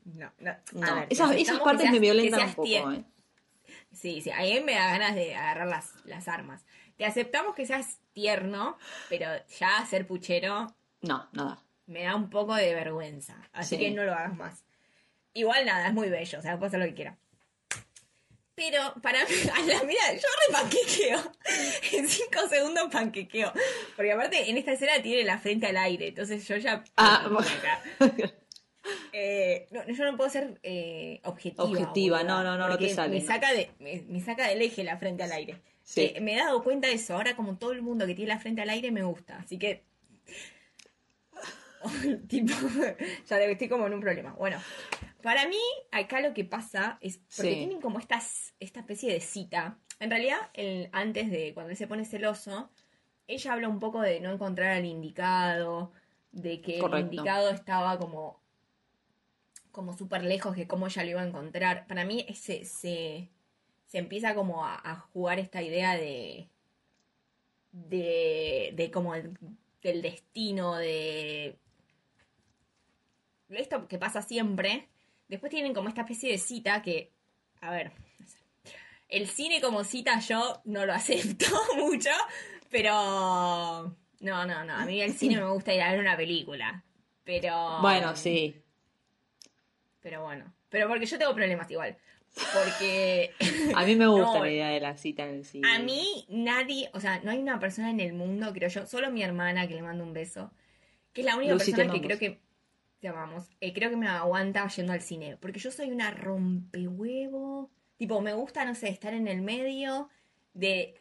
No, no. A no. ver, esas, esas partes seas- me violentan un poco, ¿eh? Sí, sí, a mí me da ganas de agarrar las, las armas. Te aceptamos que seas tierno, pero ya ser puchero No, nada. me da un poco de vergüenza. Así Sí. que no lo hagas más. Igual nada, es muy bello, o sea, puedo hacer lo que quiera. Pero para mí, a la mira, yo re panquequeo. En cinco segundos panquequeo. Porque aparte en esta escena tiene la frente al aire, entonces yo ya. Ah. Eh, no, yo no puedo ser eh, objetiva. Objetiva, boluda, no, no, no, no te sale. Me saca, de, me, me saca del eje la frente al aire. Sí. Eh, me he dado cuenta de eso. Ahora, como todo el mundo que tiene la frente al aire, me gusta. Así que. tipo, ya estoy como en un problema. Bueno, para mí, acá lo que pasa es. Porque Sí. tienen como estas, esta especie de cita. En realidad, el, antes de cuando él se pone celoso, ella habla un poco de no encontrar al indicado, de que el indicado estaba como como súper lejos de cómo ella lo iba a encontrar. Para mí se, se, se empieza como a, a jugar esta idea de de, de como el- del destino, de esto que pasa siempre. Después tienen como esta especie de cita que, a ver, no sé. el cine como cita yo no lo acepto mucho, pero no, no, no, a mí el cine me gusta ir a ver una película. Pero Bueno, sí. pero bueno. Pero porque yo tengo problemas igual. Porque A mí me gusta No, la idea de la cita en el cine. a mí nadie, o sea, no hay una persona en el mundo, creo yo, solo mi hermana que le mando un beso, que es la única Lucy, persona que creo que te amamos, eh, creo que me aguanta yendo al cine, porque yo soy una rompehuevo, tipo, me gusta, no sé, estar en el medio de,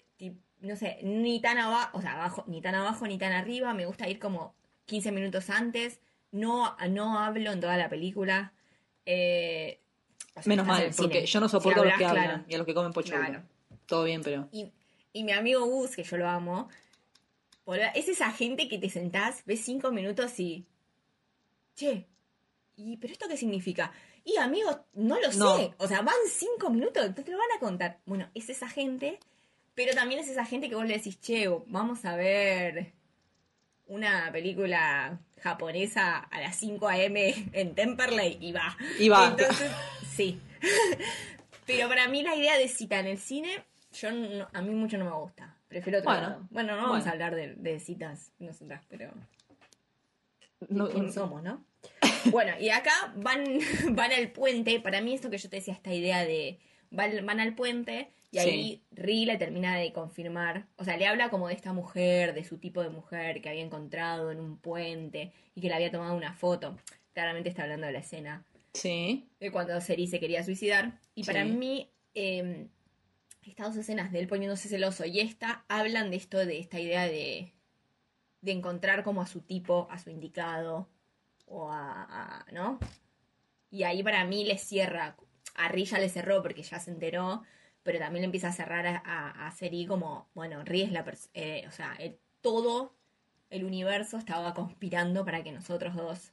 no sé, ni tan abajo, o sea, abajo, ni tan abajo ni tan arriba, me gusta ir como 15 minutos antes, no, no hablo en toda la película, eh, o sea, Menos mal, porque cine. yo no Si soporto a los que hablan claro. y a los que comen pochoclo. Claro. Todo bien, pero... Y, y mi amigo Gus, que yo lo amo, es esa gente que te sentás, ves cinco minutos y. Che, ¿y pero esto qué significa? Y amigos, no lo No. sé. O sea, van cinco minutos, entonces te lo van a contar. Bueno, es esa gente, pero también es esa gente que vos le decís, che, vamos a ver una película japonesa a las 5 a.m. en Temperley y va. Y va. Entonces, sí. Pero para mí la idea de cita en el cine, yo no- a mí mucho no me gusta. Prefiero otro Bueno, lado. Bueno, no vamos a hablar de, de citas nosotras, pero No- quién somos, ¿no? Bueno, y acá van, van al puente. Para mí esto que yo te decía, esta idea de van, van al puente y ahí Ri le termina de confirmar, o sea, le habla como de esta mujer, de su tipo de mujer que había encontrado en un puente y que le había tomado una foto. Claramente está hablando de la escena Sí. de cuando Seri se quería suicidar. Y para Sí. mí, eh, estas dos escenas de él poniéndose celoso y esta hablan de esto, de esta idea de, de encontrar como a su tipo, a su indicado, o a, ¿no? Y ahí para mí le cierra, a Ri ya le cerró porque ya se enteró, pero también le empieza a cerrar a, a, a Seri como, bueno, Ri es la persona, o sea, todo el universo estaba conspirando para que nosotros dos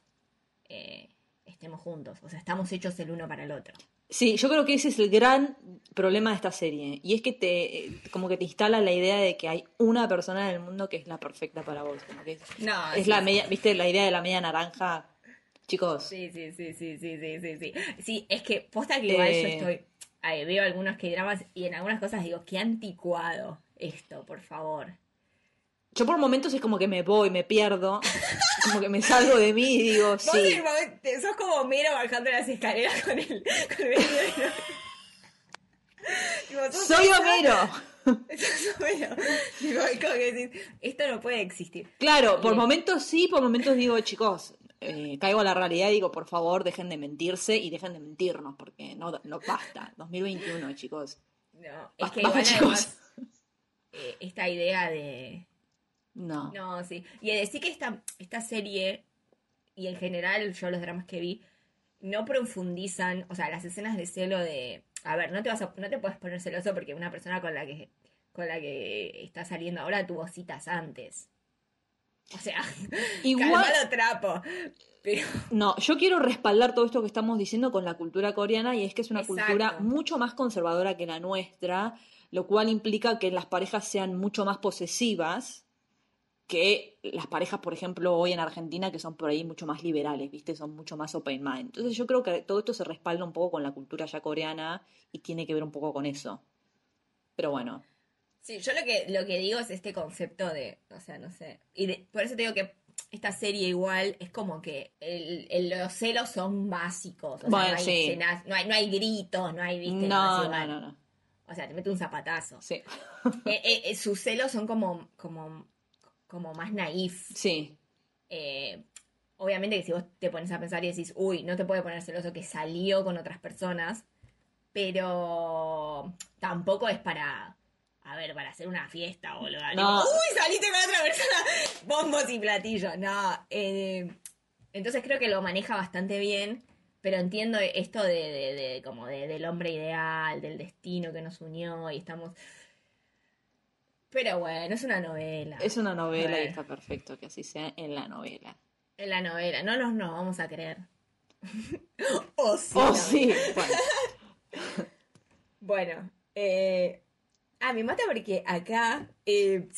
eh, estemos juntos. O sea, estamos hechos el uno para el otro. Sí, yo creo que ese es el gran problema de esta serie. Y es que te, eh, como que te instala la idea de que hay una persona en el mundo que es la perfecta para vos. Como que es, No, es la media, ¿viste? La idea de la media naranja. Chicos, Sí, sí, sí, sí, sí, sí, sí, sí. Sí, es que posta que igual yo Eh. estoy. ahí veo algunos que dramas y en algunas cosas digo, qué anticuado esto, por favor. Yo por momentos es como que me voy, me pierdo, como que me salgo de mí y digo, sí. el momento- sos como mero bajando las escaleras con el, con el ¡Soy Homero! sos Homero. Tipo, es como que decís, esto no puede existir. Claro, por momentos sí, por momentos digo, chicos, eh, caigo a la realidad y digo, por favor, dejen de mentirse y dejen de mentirnos, porque no, no basta. 2021, chicos. No, es Basta, que basta, igual chicos. además, eh, esta idea de No. No, sí. Y decir que esta, esta serie, y en general yo los dramas que vi, no profundizan, o sea, las escenas de celo de... A ver, no te vas a, no te puedes poner celoso porque una persona con la que con la que está saliendo ahora tuvo citas antes. O sea, Igual, trapo. Pero no, yo quiero respaldar todo esto que estamos diciendo con la cultura coreana y es que es una Exacto. cultura mucho más conservadora que la nuestra, lo cual implica que las parejas sean mucho más posesivas que las parejas, por ejemplo, hoy en Argentina, que son por ahí mucho más liberales, ¿viste? Son mucho más open mind. Entonces yo creo que todo esto se respalda un poco con la cultura ya coreana y tiene que ver un poco con eso. Pero bueno, Sí, yo lo que, lo que digo es este concepto de, o sea, no sé. Y de- por eso te digo que esta serie igual es como que el, el- los celos son básicos. O sea, no hay sí. escenas- no hay, no hay gritos, no hay, viste, no, no, no, no. O sea, te mete un zapatazo. Sí, Eh, eh, eh, sus celos son como, como, como más naif. sí, Eh, obviamente que si vos te pones a pensar y decís, uy, no te puede poner celoso que salió con otras personas, pero tampoco es para, a ver, para hacer una fiesta, boludo. No. Tipo, uy, saliste con otra persona, bombos y platillos. No, eh, entonces creo que lo maneja bastante bien, pero entiendo esto de, de- de- como de- del hombre ideal, del destino que nos unió y estamos... Pero bueno, es una novela. es una novela y está perfecto que así sea en la novela. En la novela, no nos no, vamos a creer. oh, sí. Oh, no. sí, bueno. Bueno, eh, ah, me mata porque acá eh,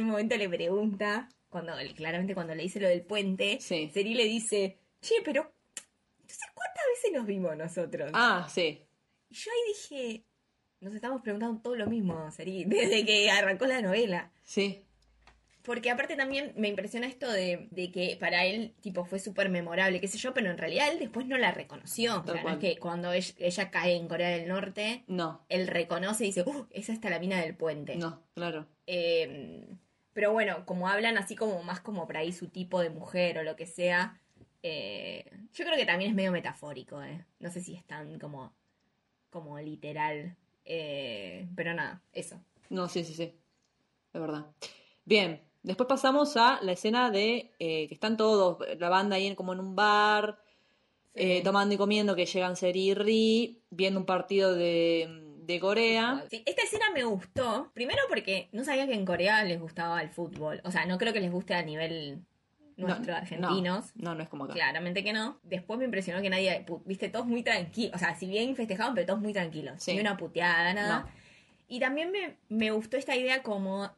un momento le pregunta, cuando claramente cuando le dice lo del puente, Sí. Seri le dice, che, pero, entonces, ¿cuántas veces nos vimos nosotros? Ah, sí. Y yo ahí dije, nos estamos preguntando todo lo mismo, Seri, desde que arrancó la novela. Sí. Porque aparte también me impresiona esto de, de que para él, tipo, fue súper memorable, qué sé yo, pero en realidad él después no la reconoció. O sea, no es que cuando ella, ella cae en Corea del Norte, No, él reconoce y dice, ¡uh! Esa está la mina del puente. no, claro. Eh, pero bueno, como hablan así como más como por ahí su tipo de mujer o lo que sea, eh, yo creo que también es medio metafórico, ¿eh? No sé si es tan como, como literal. Eh, pero nada, eso. No, sí, sí, sí. Es verdad. Bien, después pasamos a la escena de eh, que están todos, la banda ahí en- como en un bar, Sí. eh, tomando y comiendo, que llegan Seri y Ri, viendo un partido de, de Corea. Sí, esta escena me gustó, primero porque no sabía que en Corea les gustaba el fútbol. O sea, no creo que les guste a nivel No, nuestro, argentinos. No, no es como acá. Claramente que no. Después me impresionó que nadie, viste, todos muy tranquilos. O sea, si bien festejaban, pero todos muy tranquilos. Sí. Ni una puteada, nada. No. Y también me, me gustó esta idea como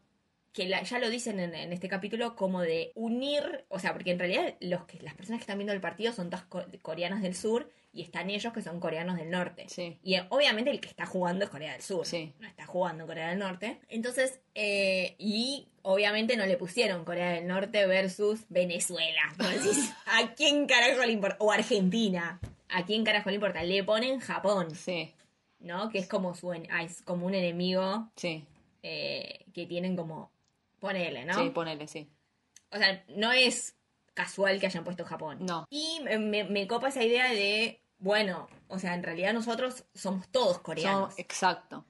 que la- ya lo dicen en, en este capítulo, como de unir, o sea, porque en realidad los que, las personas que están viendo el partido son todas co- coreanas del sur y están ellos que son coreanos del norte. Sí. Y eh, obviamente el que está jugando es Corea del Sur. Sí. No está jugando Corea del Norte. Entonces, eh, y obviamente no le pusieron Corea del Norte versus Venezuela. ¿A quién carajo le importa? O Argentina. ¿A quién carajo le importa? Le ponen Japón, Sí, ¿no? Que es como, su, ah, es como un enemigo sí, eh, que tienen como... Ponele, ¿no? sí, ponele, sí. O sea, no es casual que hayan puesto Japón. No. Y me- me copa esa idea de, bueno, o sea, en realidad nosotros somos todos coreanos. Son- exacto.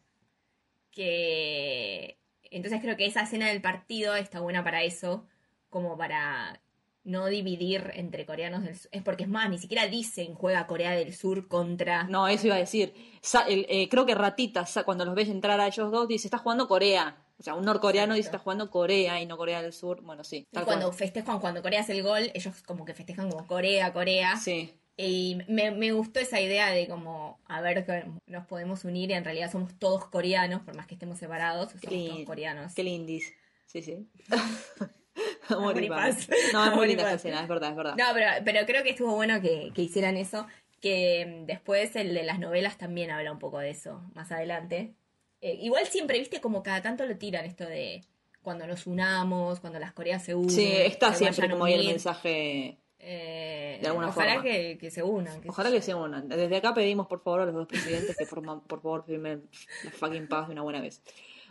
que entonces creo que esa escena del partido está buena para eso, como para no dividir entre coreanos del sur. Es porque es más, ni siquiera dicen juega Corea del Sur contra... No, eso iba a decir. Sa- el- eh, creo que Ratita, cuando los ves entrar a ellos dos, dice, está jugando Corea. O sea, un norcoreano dice, está jugando Corea y no Corea del Sur. Bueno, sí. Y cuando cual. festejan, cuando Corea hace el gol, ellos como que festejan como Corea, Corea. Sí, Y me, me gustó esa idea de como, a ver, que nos podemos unir y en realidad somos todos coreanos, por más que estemos separados, somos qué, todos coreanos. qué lindis. Sí, sí. Amor y y paz. paz. No, es muy linda paz. escena, es verdad, es verdad. No, pero, pero creo que estuvo bueno que, que hicieran eso. Que mm, después el de las novelas también habla un poco de eso, más adelante. Eh, igual siempre, viste, como cada tanto lo tiran esto de cuando nos unamos, cuando las Coreas se unen. Sí, está siempre como ahí el mensaje. Eh, de alguna ojalá forma. Que, que se unan. Ojalá que se unan. Desde acá pedimos por favor a los dos presidentes que forman- por favor firmen la fucking paz de una buena vez.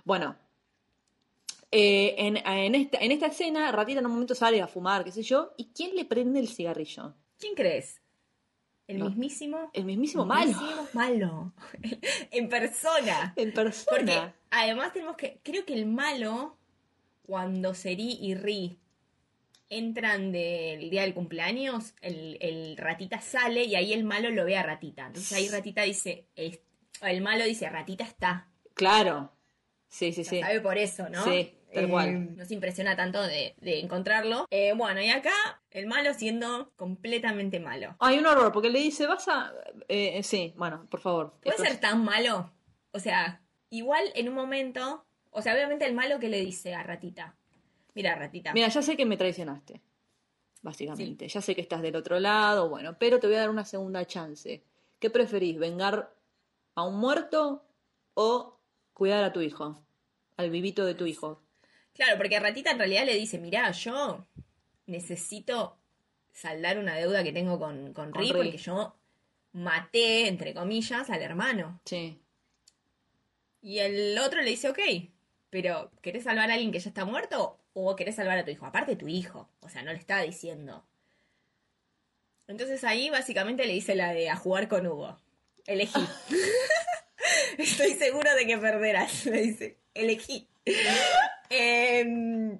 Bueno, eh, en, en esta, en esta escena, Ratita en un momento sale a fumar, qué sé yo, ¿y quién le prende el cigarrillo? ¿Quién crees? ¿El No. mismísimo? El mismísimo el malo. mismísimo malo. en persona. En Porque persona. además tenemos que. Creo que el malo, cuando Seri y Ri entran del día del cumpleaños, el, el ratita sale y ahí el malo lo ve a ratita. Entonces ahí ratita dice. es- el malo dice, ratita está. Claro. Sí, sí, sí. sabe por eso, ¿no? Sí, tal Eh, cual. Nos impresiona tanto de, de encontrarlo. Eh, bueno, y acá el malo siendo completamente malo. Hay un horror, porque le dice, vas a... eh, sí, bueno, por favor. ¿Puede ser tan malo? O sea, igual en un momento. O sea, obviamente el malo que le dice a Ratita. Mira, Ratita. Mira, ya sé que me traicionaste, básicamente. Ya sé que estás del otro lado, bueno, pero te voy a dar una segunda chance. ¿Qué preferís, vengar a un muerto o cuidar a tu hijo? Al vivito de tu hijo. Claro, porque Ratita en realidad le dice: Mirá, yo necesito saldar una deuda que tengo con, con, Con Ri Ri. porque yo maté, entre comillas, al hermano. Sí. Y el otro le dice: Ok, pero ¿querés salvar a alguien que ya está muerto o querés salvar a tu hijo? Aparte, tu hijo. O sea, no le está diciendo. Entonces ahí básicamente le dice la de a jugar con Hugo. Elegí. Estoy seguro de que perderás, le dice. Elegí. Em,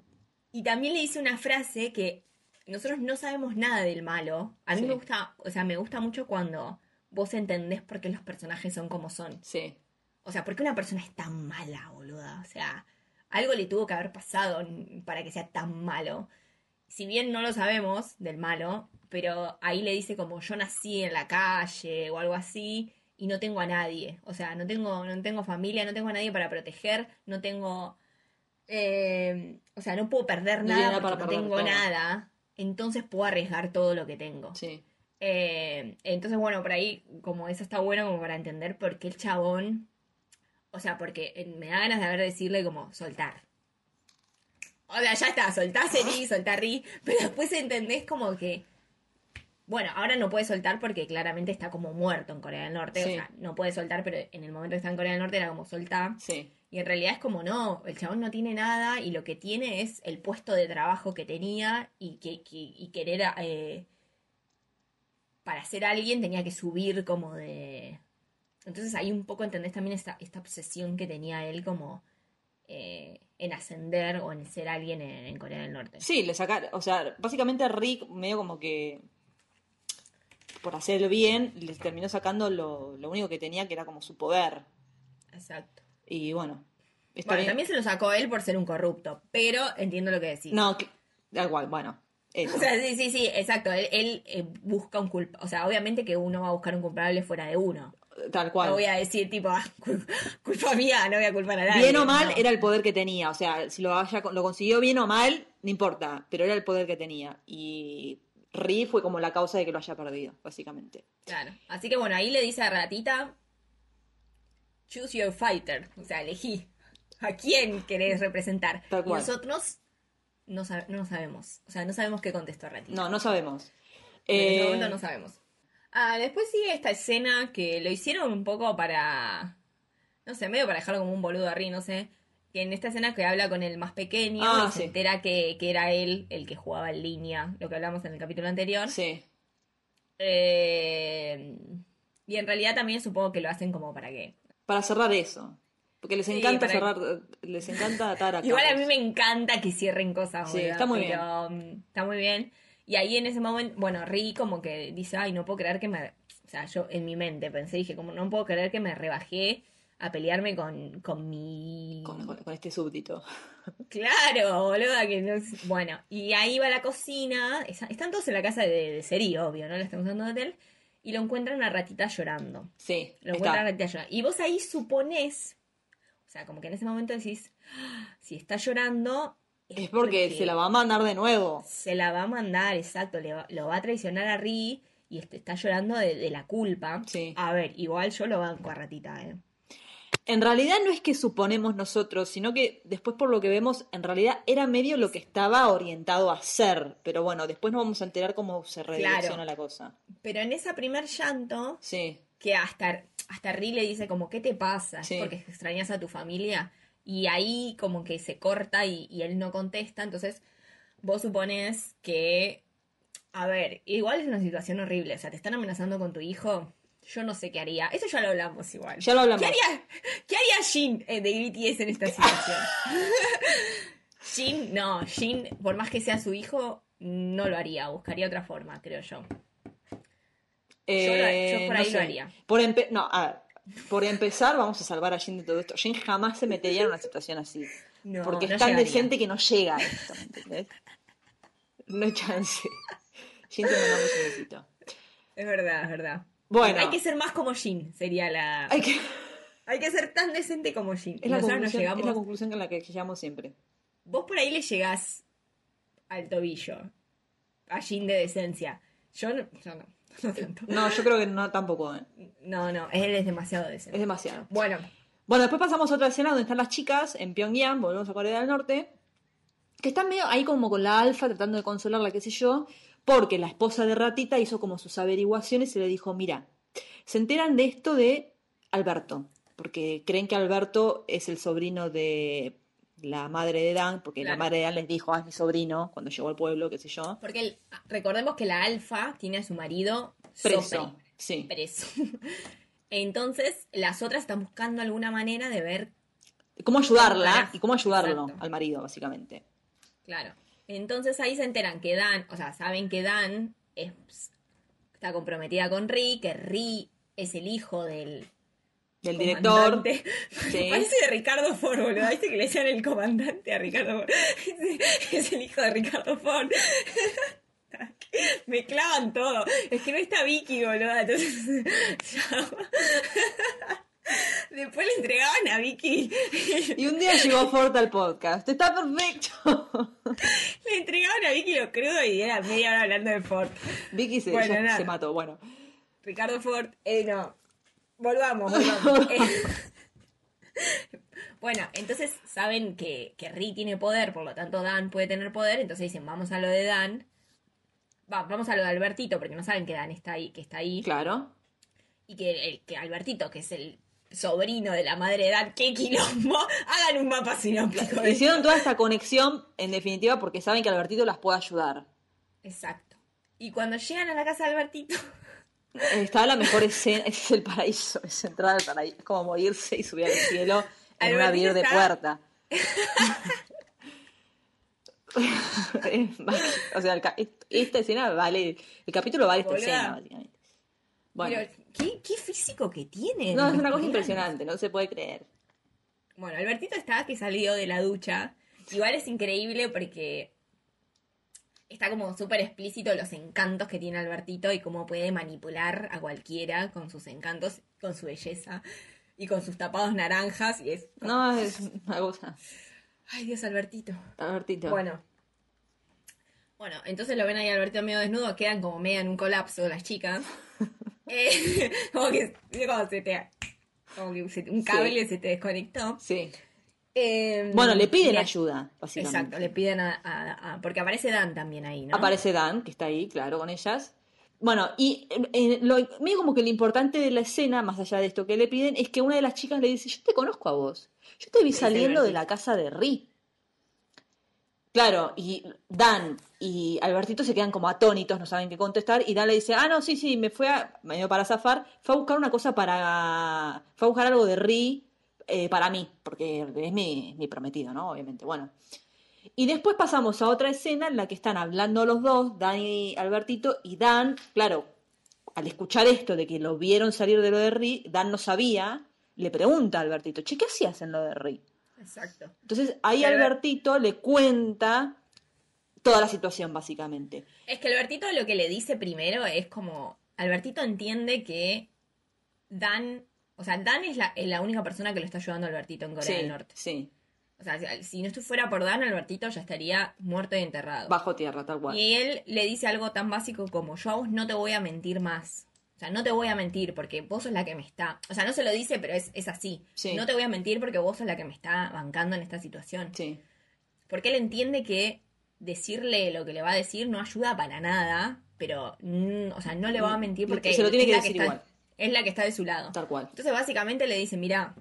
y también le dice una frase que nosotros no sabemos nada del malo. A mí Sí. me gusta, o sea, me gusta mucho cuando vos entendés por qué los personajes son como son. Sí. O sea, ¿por qué una persona es tan mala, boluda? O sea, algo le tuvo que haber pasado para que sea tan malo. Si bien no lo sabemos del malo, pero ahí le dice como yo nací en la calle o algo así y no tengo a nadie. O sea, no tengo, no tengo familia, no tengo a nadie para proteger, no tengo... eh, o sea, no puedo perder No nada nada porque no tengo todo. nada. Entonces puedo arriesgar todo lo que tengo. Sí. Eh, entonces, bueno, por ahí, como eso está bueno como para entender por qué el chabón. O sea, porque me da ganas de haber decirle como soltar. O sea, ya está, soltá Seri, soltá Ri, pero después entendés como que. Bueno, ahora no puede soltar porque claramente está como muerto en Corea del Norte. O sea, no puede soltar, pero en el momento que está en Corea del Norte era como soltar. Sí. Y en realidad es como no, el chabón no tiene nada y lo que tiene es el puesto de trabajo que tenía y que, que- y querer eh, para ser alguien tenía que subir como de... Entonces ahí un poco entendés también esta, esta obsesión que tenía él como eh, en ascender o en ser alguien en, en Corea del Norte. Sí, le sacar, o sea, básicamente Rick medio como que por hacer el bien, les terminó sacando lo, lo único que tenía, que era como su poder. Exacto. Y bueno, Bueno, bien. también se lo sacó él por ser un corrupto, pero entiendo lo que decís. No, que- da igual, bueno. eso. O sea, sí, sí, sí, exacto. Él, él, eh, busca un culpable. O sea, obviamente que uno va a buscar un culpable fuera de uno. Tal cual. No voy a decir, tipo, ah, cul- culpa mía, no voy a culpar a nadie. Bien o mal no. era el poder que tenía. O sea, si lo, haya, lo consiguió bien o mal, no importa. Pero era el poder que tenía. Y Ri fue como la causa de que lo haya perdido, básicamente. Claro. Así que bueno, ahí le dice a Ratita, choose your fighter. O sea, elegí a quién querés representar. Tal Y cual. nosotros no, sab- no sabemos. O sea, no sabemos qué contestó Ratita. No, no sabemos. En ese Eh, momento no sabemos. Ah, después sigue esta escena que lo hicieron un poco para. No sé, medio para dejarlo como un boludo a Ri, no sé. Que en esta escena que habla con el más pequeño Ah, y se entera que, que era él el que jugaba en línea, lo que hablamos en el capítulo anterior. Sí. Eh, y en realidad también supongo que lo hacen como para que. Para cerrar eso. Porque les encanta cerrar, les encanta atar a Igual a mí me encanta que cierren cosas, Sí, está muy pero, mm, Está muy bien. Y ahí en ese momento, bueno, Ri como que dice, ay, no puedo creer que me... O sea, yo en mi mente pensé, dije, como no puedo creer que me rebajé a pelearme con, con mi... Con, con- con este súbdito. Claro, boluda, que no es- Bueno, y ahí va a la cocina, está- están todos en la casa de, de Seri, obvio, ¿no? Le están usando de hotel, y lo encuentran a Ratita llorando. Sí, Lo encuentran a. Ratita llorando. Y vos ahí suponés, o sea, como que en ese momento decís, "Ah, si está llorando... Es porque se la va a mandar de nuevo. Se la va a mandar, exacto, le va- lo va a traicionar a Ri y este, está llorando de, de la culpa. Sí. A ver, igual yo lo banco a Ratita, ¿eh? En realidad no es que suponemos nosotros, sino que después por lo que vemos, en realidad era medio lo que estaba orientado a ser. Pero bueno, después nos vamos a enterar cómo se redirecciona Claro. la cosa. Pero en ese primer llanto, Sí, que hasta, hasta Ri le dice como, ¿qué te pasa? ¿Es Sí. porque extrañas a tu familia? Y ahí como que se corta y, y él no contesta, entonces vos supones que, a ver, igual es una situación horrible, o sea, te están amenazando con tu hijo, yo no sé qué haría, eso ya lo hablamos igual. ya lo hablamos. ¿Qué haría, ¿qué haría Jin eh, de BTS en esta situación? Jin, no, Jin, por más que sea su hijo, no lo haría, buscaría otra forma, creo yo. Eh, yo por no ahí lo sé. haría. Por no, a ver, por empezar vamos a salvar a Jin de todo esto. Jin jamás se metería en una situación así. No, porque no es tan llegaría. decente que no llega a esto, ¿me entendés? No hay chance. Jin te mandamos un besito. Es verdad, es verdad. Bueno. Hay que ser más como Jin, sería la... Hay que... Hay que ser tan decente como Jin. Es la, conclusión, llegamos... es la conclusión a la que llegamos siempre. Vos por ahí le llegás al tobillo. A Jin de decencia. Yo no, yo no, no tanto. No, yo creo que no tampoco. ¿eh? No, no, él es demasiado decente. Es demasiado. Bueno, Bueno, después pasamos a otra escena donde están las chicas en Pyongyang, volvemos a Corea del Norte, que están medio ahí como con la alfa tratando de consolarla, qué sé yo, porque la esposa de Ratita hizo como sus averiguaciones y le dijo, mira, se enteran de esto de Alberto, porque creen que Alberto es el sobrino de la madre de Dan, porque la madre de Dan les dijo, ah, es mi sobrino, cuando llegó al pueblo, qué sé yo, porque el- recordemos que la alfa tiene a su marido preso. Sí. preso. Entonces, las otras están buscando alguna manera de ver, ¿Cómo ayudarla y cómo ayudarlo exacto. al marido, básicamente? claro. Entonces ahí se enteran que Dan, o sea, saben que Dan es, está comprometida con Ri, que Ri es el hijo del Del director. Sí. Parece de Ricardo Ford, boludo. ¿Viste que le decían el comandante a Ricardo Ford? Es, es el hijo de Ricardo Ford. Me clavan todo. Es que no está Vicky, boludo. Entonces. Después le entregaban a Vicky. Y un día llegó Ford al podcast. Está perfecto. Le entregaban a Vicky lo crudo y era media hora hablando de Ford. Vicky se, Bueno, se mató. Bueno, Ricardo Ford, eh, no. Volvamos, volvamos. Bueno, entonces saben que, que Ri tiene poder, por lo tanto Dan puede tener poder, entonces dicen, vamos a lo de Dan. Va, vamos a lo de Albertito, porque no saben que Dan está ahí, que está ahí. claro. Y que, el, que Albertito, que es el sobrino de la madre de Dan, qué quilombo, hagan un mapa sinóptico. de- Hicieron toda esta conexión, en definitiva, porque saben que Albertito las puede ayudar. Exacto. Y cuando llegan a la casa de Albertito, Está la mejor escena, es el paraíso, es entrar al paraíso, es como morirse y subir al cielo en una Albertito vir de puerta. O sea, el esta escena vale, el capítulo vale esta escena, básicamente. Bueno, Pero ¿qué, qué físico que tiene? No, es una cosa impresionante, no se puede creer. Bueno, Albertito está que salió de la ducha. Igual es increíble porque está como súper explícito los encantos que tiene Albertito y cómo puede manipular a cualquiera con sus encantos, con su belleza y con sus tapados naranjas. Y es. No, es una cosa. Ay, Dios, Albertito. Albertito. Bueno. Bueno, entonces lo ven ahí Albertito medio desnudo, quedan como medio en un colapso las chicas. Eh, como que como se te, como que se- un cable se te desconectó. Sí. Eh, Bueno, le piden le- ayuda, básicamente. Exacto, le piden a, a- a- Porque aparece Dan también ahí, ¿no? Aparece Dan, que está ahí, claro, con ellas. Bueno, y eh, lo, medio como que lo importante de la escena, más allá de esto que le piden, es que una de las chicas le dice, yo te conozco a vos. Yo te vi saliendo de la casa de Ri. Claro, y Dan y Albertito se quedan como atónitos, no saben qué contestar, y Dan le dice, ah, no, sí, sí, me fue a, medio para zafar, fue a buscar una cosa para, fue a buscar algo de Ri eh, para mí, porque es mi, mi prometido, ¿no? Obviamente, bueno. Y después pasamos a otra escena en la que están hablando los dos, Dan y Albertito, y Dan, claro, al escuchar esto de que lo vieron salir de lo de Ri, Dan no sabía, le pregunta a Albertito, che, ¿qué hacías en lo de Ri? Exacto. Entonces ahí Albertito le cuenta toda la situación, básicamente. Es que Albertito lo que le dice primero es como. Albertito entiende que Dan. O sea, Dan es la, es la única persona que lo está ayudando a Albertito en Corea Sí, del Norte. sí, O sea, si, no fuera por Dan, Albertito ya estaría muerto y enterrado. bajo tierra, tal cual. Y él le dice algo tan básico como: Yo a vos no te voy a mentir más. O sea, no te voy a mentir porque vos sos la que me está. O sea, no se lo dice, pero es, es así. Sí. No te voy a mentir porque vos sos la que me está bancando en esta situación. Sí, Porque él entiende que decirle lo que le va a decir no ayuda para nada, pero, mm, o sea, no le va a mentir porque Se lo tiene que decir está, igual. Es la que está de su lado. tal cual. Entonces, básicamente le dice, mira,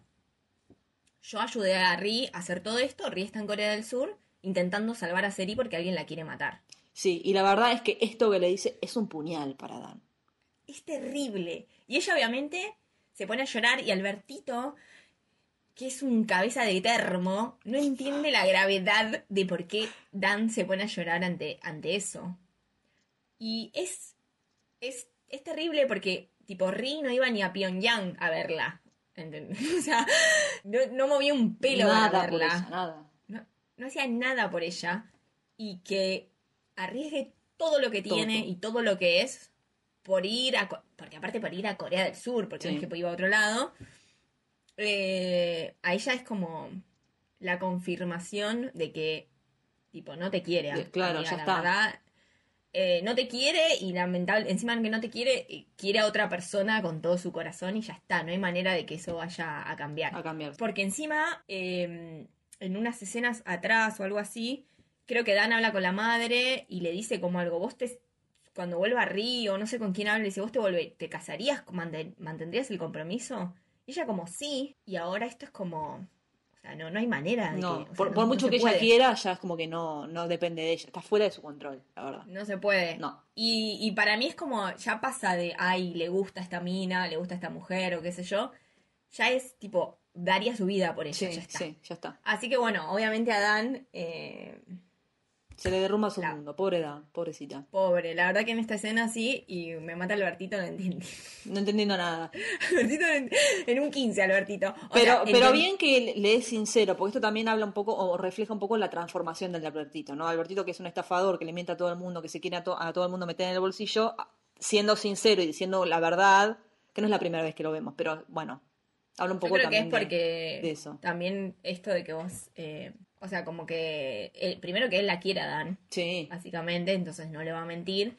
yo ayudé a Ri a hacer todo esto, Ri está en Corea del Sur intentando salvar a Seri porque alguien la quiere matar. Sí, y la verdad es que esto que le dice es un puñal para Dan. Es terrible. Y ella obviamente se pone a llorar y Albertito, que es un cabeza de termo, no entiende la gravedad de por qué Dan se pone a llorar ante, ante eso. Y es, es, es terrible porque, tipo, Ri no iba ni a Pyongyang a verla. ¿entendés? O sea, no, no movía un pelo nada para por verla. nada. No, no hacía nada por ella. Y que arriesgue todo lo que tiene Todo. y todo lo que es por ir a... Porque aparte por ir a Corea del Sur, porque no es que iba a otro lado. eh, a ella es como la confirmación de que, tipo, no te quiere. Claro, amiga, ya la está. verdad. Eh, no te quiere y lamentable, encima que no te quiere, eh, quiere a otra persona con todo su corazón y ya está, no hay manera de que eso vaya a cambiar. A cambiar. Porque encima, eh, en unas escenas atrás o algo así, creo que Dan habla con la madre y le dice como algo, vos te, cuando vuelva a Río, no sé con quién habla, dice, vos te, volve, te casarías, Mante- mantendrías el compromiso. Y ella como, sí, y ahora esto es como, sea, no, no hay manera de No, que... sea, por, no- por no mucho que ella quiera, ya es como que no, no depende de ella. Está fuera de su control, la verdad. No se puede. No. Y, y para mí es como, ya pasa de, ay, le gusta esta mina, le gusta esta mujer o qué sé yo. Ya es tipo, daría su vida por ella, Sí, ya está. sí, ya está. Así que bueno, obviamente a Dan, eh, Se le derrumba su La- mundo. Pobre Dan, pobrecita. pobre, la verdad que en esta escena sí, y me mata Albertito, no entiendo. No entendiendo nada. Albertito en, en un 15, Albertito. O Pero, sea, pero bien que le- es sincero, porque esto también habla un poco, o refleja un poco la transformación del Albertito, ¿no? Albertito que es un estafador, que le miente a todo el mundo, que se quiere a, to- a todo el mundo meter en el bolsillo, siendo sincero y diciendo la verdad, que no es la primera vez que lo vemos, pero bueno, habla un Yo poco creo que es también de- porque de eso. también esto de que vos, eh, o sea, como que, el, primero que él la quiere a Dan, Sí, básicamente, entonces no le va a mentir.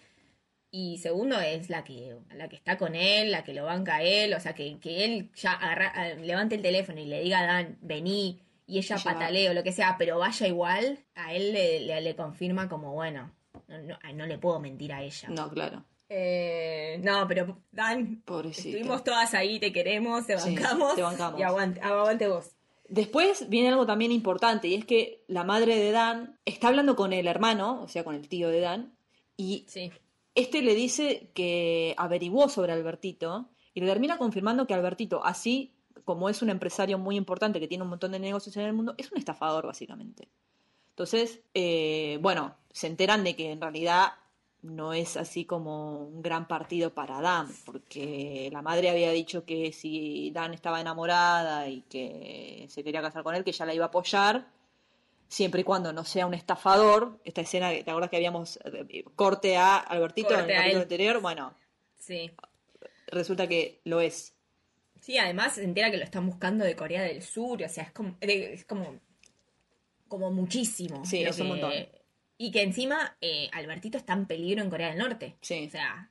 Y segundo es la que, la que está con él, la que lo banca a él, o sea, que, que él ya agarra- eh, levante el teléfono y le diga a Dan, vení, y ella Ella va. patalee o lo que sea, pero vaya igual, a él le, le- le confirma como, bueno, no, no, no le puedo mentir a ella. no, claro. Eh, no, pero Dan, Pobrecita. estuvimos todas ahí, te queremos, te Sí, bancamos, te bancamos. y aguante, aguante vos. Después viene algo también importante, y es que la madre de Dan está hablando con el hermano, o sea, con el tío de Dan, y Sí. Este le dice que averiguó sobre Albertito y le termina confirmando que Albertito, así como es un empresario muy importante que tiene un montón de negocios en el mundo, es un estafador básicamente. Entonces, eh, bueno, se enteran de que en realidad no es así como un gran partido para Dan, porque la madre había dicho que si Dan estaba enamorada y que se quería casar con él, que ella la iba a apoyar, siempre y cuando no sea un estafador. Esta escena, ¿te acuerdas que habíamos eh, corte a Albertito en el capítulo anterior? Bueno, Sí. resulta que lo es. Sí, además se entera que lo están buscando de Corea del Sur, o sea, es como, es como, como muchísimo. Sí, es un montón. Y que encima eh, Albertito está en peligro en Corea del Norte. Sí. O sea,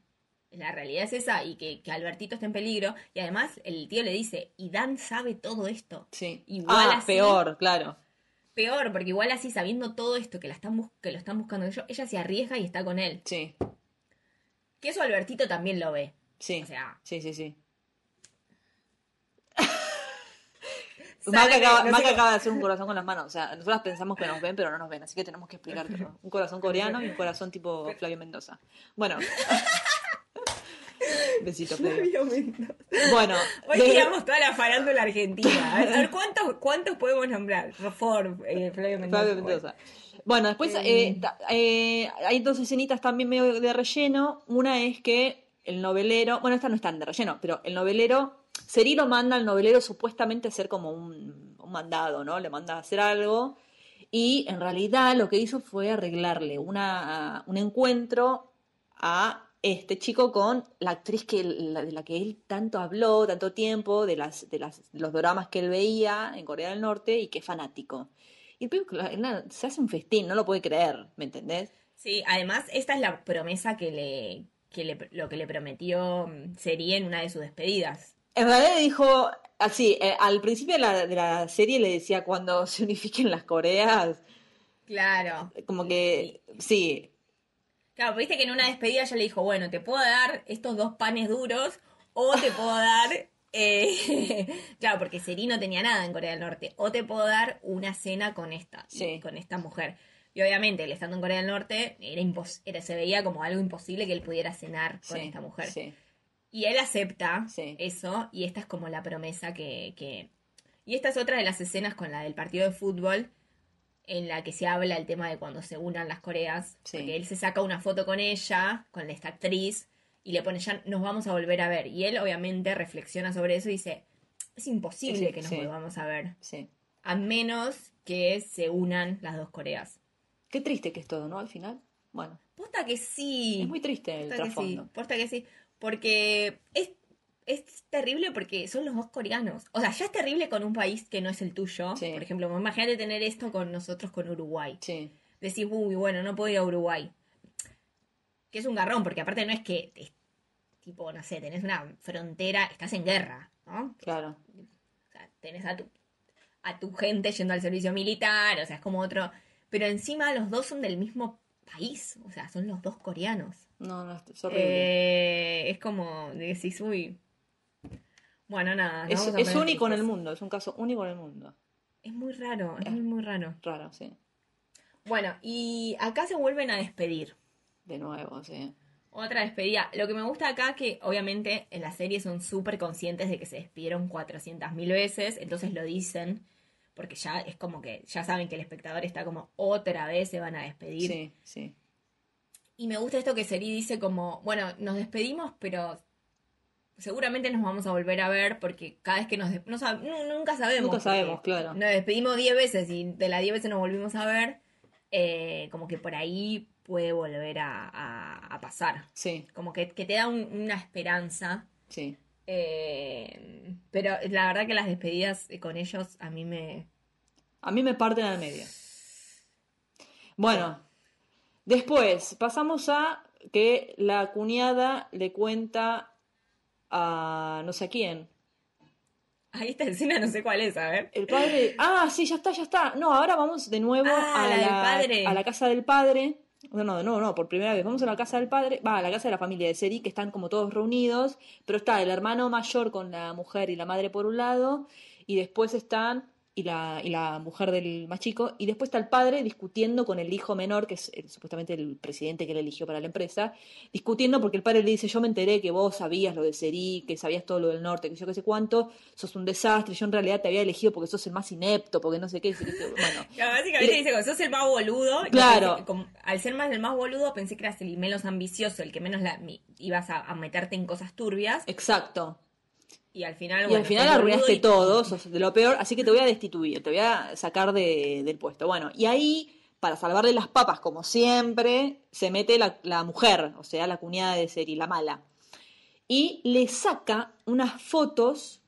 la realidad es esa y que, que Albertito está en peligro. Y además el tío le dice, y Dan sabe todo esto. Sí. Igual ah, así- peor, claro. Peor, porque igual así, sabiendo todo esto que, la están que lo están buscando ellos, ella se arriesga y está con él. Sí, Que eso Albertito también lo ve. sí. O sea, sí, sí, sí. Maca acaba, Maca de hacer un corazón con las manos. O sea, nosotras pensamos que nos ven, pero no nos ven. Así que tenemos que explicártelo. Un corazón coreano y un corazón tipo Flavio Mendoza. Bueno. Besito, Flavio. Bueno. Hoy de- tiramos toda la farándula argentina. A ver, ¿cuántos, ¿cuántos podemos nombrar? Rofor, eh, Flavio Mendoza. Flavio Mendoza. Bueno, después eh, ta- eh, hay dos escenitas también medio de relleno. Una es que el novelero, bueno, esta no es tan de relleno, pero el novelero, Cerilo manda al novelero supuestamente a hacer como un, mandado, ¿no? Le manda a hacer algo. Y en realidad lo que hizo fue arreglarle un encuentro a este chico con la actriz que, de la que él tanto habló, tanto tiempo, de, las, de las, los dramas que él veía en Corea del Norte y que es fanático. Y se hace un festín, no lo puede creer, ¿me entendés? Sí, además, esta es la promesa que le, que le lo que le prometió mm, Seri en una de sus despedidas. En realidad dijo, así, eh, al principio de la, de la serie le decía cuando se unifiquen las Coreas, Claro. como que, sí, Claro, viste que en una despedida ya le dijo, bueno, te puedo dar estos dos panes duros o te puedo dar... eh, claro, porque Seri no tenía nada en Corea del Norte. O te puedo dar una cena con esta, Sí. con esta mujer. Y obviamente, él estando en Corea del Norte, era impos- era, se veía como algo imposible que él pudiera cenar con sí, esta mujer. sí, Y él acepta Sí. eso, y esta es como la promesa que, que... Y esta es otra de las escenas con la del partido de fútbol, en la que se habla el tema de cuando se unan las Coreas, Sí. porque él se saca una foto con ella, con esta actriz, y le pone ya nos vamos a volver a ver. Y él obviamente reflexiona sobre eso y dice, es imposible Sí, que nos volvamos a ver, a menos que se unan las dos Coreas. Qué triste que es todo, ¿no? Al final, bueno, Posta que sí. es muy triste el Posta que sí, trasfondo. posta que sí. Porque es, es terrible porque son los dos coreanos. O sea, ya es terrible con un país que no es el tuyo. Sí. Por ejemplo, imagínate tener esto con nosotros con Uruguay. Sí, Decís, uy, bueno, no puedo ir a Uruguay. Que es un garrón, porque aparte no es que, es tipo, no sé, tenés una frontera, estás en guerra, ¿no? claro. O sea, tenés a tu, a tu gente yendo al servicio militar, o sea, es como otro... Pero encima los dos son del mismo país, o sea, son los dos coreanos. No, no, es horrible. Eh, es como decís, uy. Bueno, nada. es es único en el mundo, es un caso único en el mundo. Es muy raro, es Eh. muy, muy raro. Raro, sí. Bueno, y acá se vuelven a despedir. De nuevo, sí. Otra despedida. Lo que me gusta acá que obviamente en la serie son súper conscientes de que se despidieron 400.000 veces, entonces lo dicen, porque ya es como que ya saben que el espectador está como otra vez se van a despedir. Sí, sí. Y me gusta esto que Seri dice como, bueno, nos despedimos, pero seguramente nos vamos a volver a ver porque cada vez que nos... no sab- nunca sabemos. Nunca sabemos, claro. Nos despedimos 10 veces y de las 10 veces nos volvimos a ver, eh, como que por ahí puede volver a, a- a pasar. Sí, Como que, que te da un- una esperanza. sí. Eh, pero la verdad que las despedidas con ellos a mí me... A mí me parten al medio. Bueno, después pasamos a que la cuñada le cuenta a no sé a quién. Ahí esta escena no sé cuál es, a ver. El padre. Ah, sí, ya está, ya está. No, ahora vamos de nuevo Ah, a, la del padre. a la casa del padre. No, no, no, no, por primera vez. Vamos a la casa del padre. Va, a la casa de la familia de Seri, que están como todos reunidos. Pero está el hermano mayor con la mujer y la madre por un lado. Y después están y la, y la mujer del más chico, y después está el padre discutiendo con el hijo menor, que es eh, supuestamente el presidente que él eligió para la empresa, discutiendo porque el padre le dice, yo me enteré que vos sabías lo de Seri, que sabías todo lo del norte, que yo qué sé cuánto, sos un desastre, yo en realidad te había elegido porque sos el más inepto, porque no sé qué, bueno. básicamente dice, como sos el más boludo, claro. al ser más el más boludo pensé que eras el menos ambicioso, el que menos la, ibas a, a meterte en cosas turbias. Exacto. Y al final, y al final arruinaste todo, sos de lo peor, así que te voy a destituir, te voy a sacar de, del puesto. Bueno, y ahí, para salvarle las papas, como siempre, se mete la, mujer, o sea, la cuñada de Seri, la mala. Y le saca unas fotos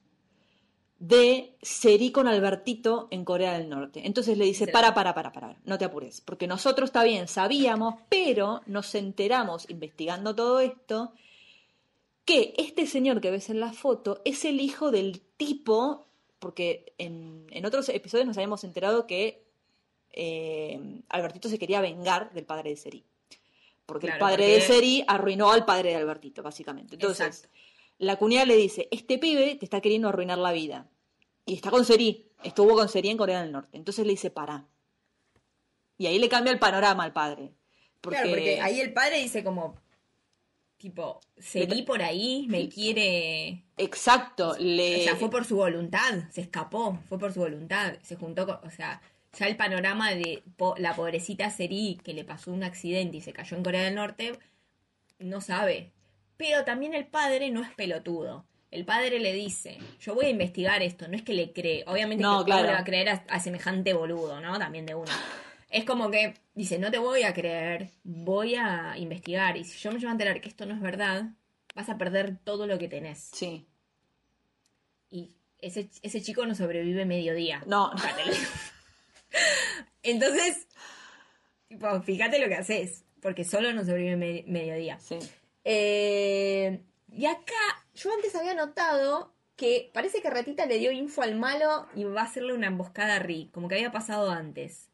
de Seri con Albertito en Corea del Norte. Entonces le dice, para, para, para, para, no te apures, porque nosotros está bien, sabíamos, pero nos enteramos investigando todo esto que este señor que ves en la foto es el hijo del tipo, porque en, otros episodios nos habíamos enterado que eh, Albertito se quería vengar del padre de Seri. Porque el padre de Seri arruinó al padre de Albertito, básicamente. Entonces, la cuñada le dice, este pibe te está queriendo arruinar la vida. Y está con Seri, estuvo con Seri en Corea del Norte. Entonces le dice, para. Y ahí le cambia el panorama al padre. Claro, porque ahí el padre dice como, Tipo, seguí por ahí, me quiere. Exacto, le. O sea, fue por su voluntad, se escapó, fue por su voluntad, se juntó con. O sea, ya el panorama de la pobrecita Seri que le pasó un accidente y se cayó en Corea del Norte, no sabe. Pero también el padre no es pelotudo. El padre le dice, yo voy a investigar esto, no es que le cree. Obviamente no, que claro. le va a creer a, semejante boludo, ¿no? También de uno es como que dice, no te voy a creer, voy a investigar. Y si yo me llevo a enterar que esto no es verdad, vas a perder todo lo que tenés. Sí. Y ese, ese chico no sobrevive mediodía. No. Entonces, tipo, fíjate lo que haces, porque solo no sobrevive mediodía. Sí. Eh, y acá, yo antes había notado que parece que Ratita le dio info al malo y va a hacerle una emboscada a Rick, como que había pasado antes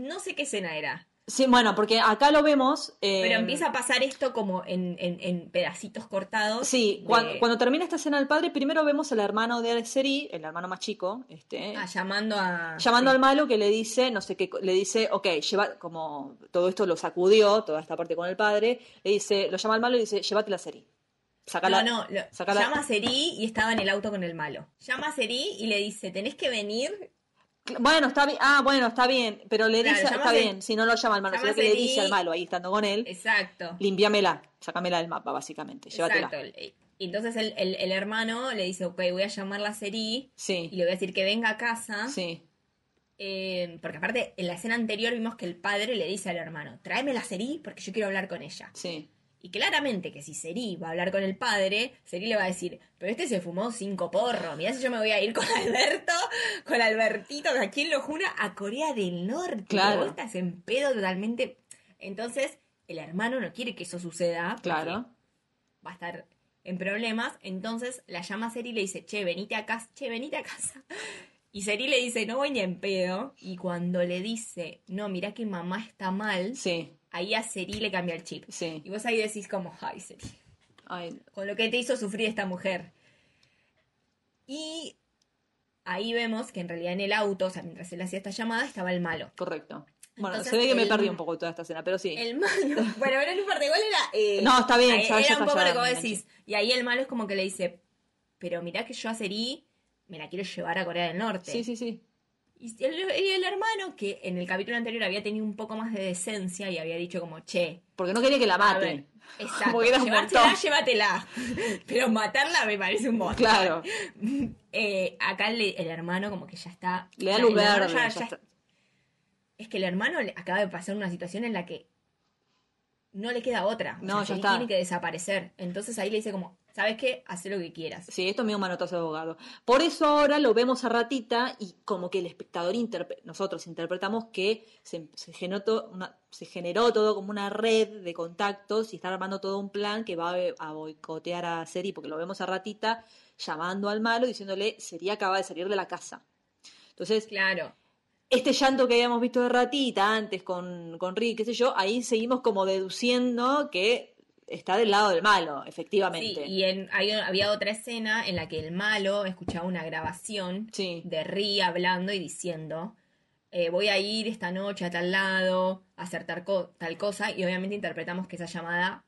no sé qué escena era. Sí, bueno, porque acá lo vemos. Eh, Pero empieza a pasar esto como en, pedacitos cortados. Sí, cuando, termina esta escena del padre, primero vemos al hermano de Seri, el hermano más chico, este. Ah, llamando a. Llamando al malo que le dice, no sé qué, le dice, ok, lleva, como todo esto lo sacudió, toda esta parte con el padre, le dice, lo llama al malo y dice, llévate la Seri. no, no, llama a Seri y estaba en el auto con el malo. Llama a Seri y le dice, tenés que venir bueno, está bien. Ah, bueno, está bien. Pero le dice, está bien, si no lo llama al malo, sino que le dice al malo ahí estando con él. Exacto. Limpiámela, sácamela del mapa, básicamente. Llévatela. Exacto. Y entonces el, el, hermano le dice, ok, voy a llamar la Seri. Sí. Y le voy a decir que venga a casa. Sí. Eh, porque aparte, en la escena anterior vimos que el padre le dice al hermano, tráeme la Seri porque yo quiero hablar con ella. Sí. Y claramente que si Seri va a hablar con el padre, Seri le va a decir, pero este se fumó cinco porros, mirá si yo me voy a ir con Alberto, con Albertito, ¿a quién lo jura? A Corea del Norte. Claro. Vos estás en pedo totalmente. Entonces, el hermano no quiere que eso suceda. Claro. Va a estar en problemas. Entonces la llama a Seri y le dice, che, venite a casa, che, venite a casa. Y Seri le dice, no voy ni en pedo. Y cuando le dice, no, mirá que mamá está mal. Sí ahí a Seri le cambia el chip. Sí. Y vos ahí decís como, ay, Seri. Con lo que te hizo sufrir esta mujer. Y ahí vemos que en realidad en el auto, o sea, mientras él hacía esta llamada, estaba el malo. Correcto. Bueno, se ve que me perdí un poco toda esta escena, pero sí. El malo. Bueno, pero no importa, igual era. Eh, no, está bien, Era un poco lo que vos decís. Y ahí el malo es como que le dice: Pero mirá que yo a Seri me la quiero llevar a Corea del Norte. Sí, sí, sí. Y el, hermano, que en el capítulo anterior había tenido un poco más de decencia y había dicho como, che. Porque no quería que la maten. Exacto. Llevársela, llévatela. Pero matarla me parece un montón. Claro. Eh, acá el, hermano como que ya está... Le da luz verde. Es que el hermano acaba de pasar una situación en la que no le queda otra. no, ya está. Tiene que desaparecer. Entonces ahí le dice como, ¿sabes qué? Haz lo que quieras. Sí, esto es medio manotazo de abogado. Por eso ahora lo vemos a ratita y como que el espectador, nosotros interpretamos que se, generó una, se generó todo como una red de contactos y está armando todo un plan que va a, boicotear a Seri, porque lo vemos a ratita llamando al malo diciéndole, Seri acaba de salir de la casa. Entonces, claro este llanto que habíamos visto de ratita antes con, con Rick, qué sé yo, ahí seguimos como deduciendo que está del lado del malo, Sí, efectivamente. y en, hay- había otra escena en la que el malo escuchaba una grabación Sí. de Ri hablando y diciendo, eh, voy a ir esta noche a tal lado, a hacer tal, co- tal cosa, y obviamente interpretamos que esa llamada,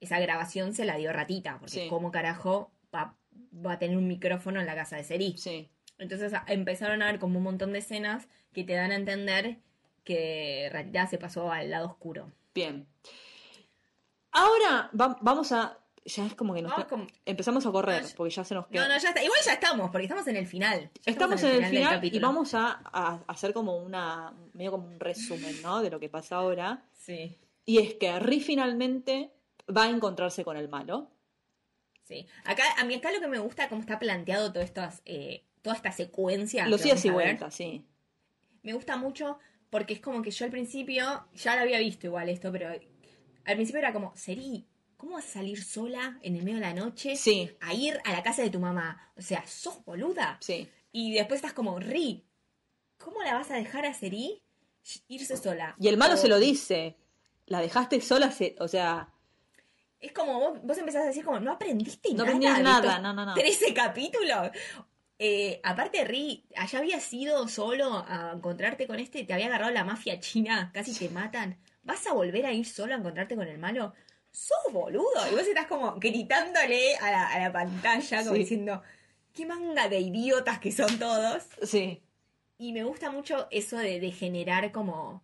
esa grabación se la dio Ratita, porque Sí. cómo carajo va, va a tener un micrófono en la casa de Seri. Sí. Entonces empezaron a ver como un montón de escenas que te dan a entender que Ratita se pasó al lado oscuro. Bien. Ahora va- vamos a. Ya es como que nos con- empezamos a correr, No, ya- porque ya se nos queda. No, no, ya está. Igual ya estamos, porque estamos en el final. Estamos en el final y vamos a, a hacer como una. medio como un resumen, ¿no? De lo que pasa ahora. Sí, Y es que Ri finalmente va a encontrarse con el malo. sí. Acá, a mí acá lo que me gusta cómo está planteado todo estas, eh, toda esta secuencia. Los días y vueltas, sí. Me gusta mucho porque es como que yo al principio, ya lo había visto igual esto, pero al principio era como, Seri, ¿cómo vas a salir sola en el medio de la noche Sí, a ir a la casa de tu mamá? O sea, ¿sos boluda? sí. Y después estás como, Ri, ¿cómo la vas a dejar a Seri irse sola? Y el malo O- se lo dice. La dejaste sola, se- o sea. Es como vos, vos empezás a decir como, no aprendiste No nada. aprendí de nada, no, no, no. 13 capítulos. Eh, aparte, Ri, allá habías ido solo a encontrarte con este, te había agarrado la mafia china, casi te matan. ¿Vas a volver a ir solo a encontrarte con el malo? ¡Sos boludo! Y vos estás como gritándole a la, a la pantalla, como Sí. diciendo, qué manga de idiotas que son todos. Sí. Y me gusta mucho eso de, de generar como,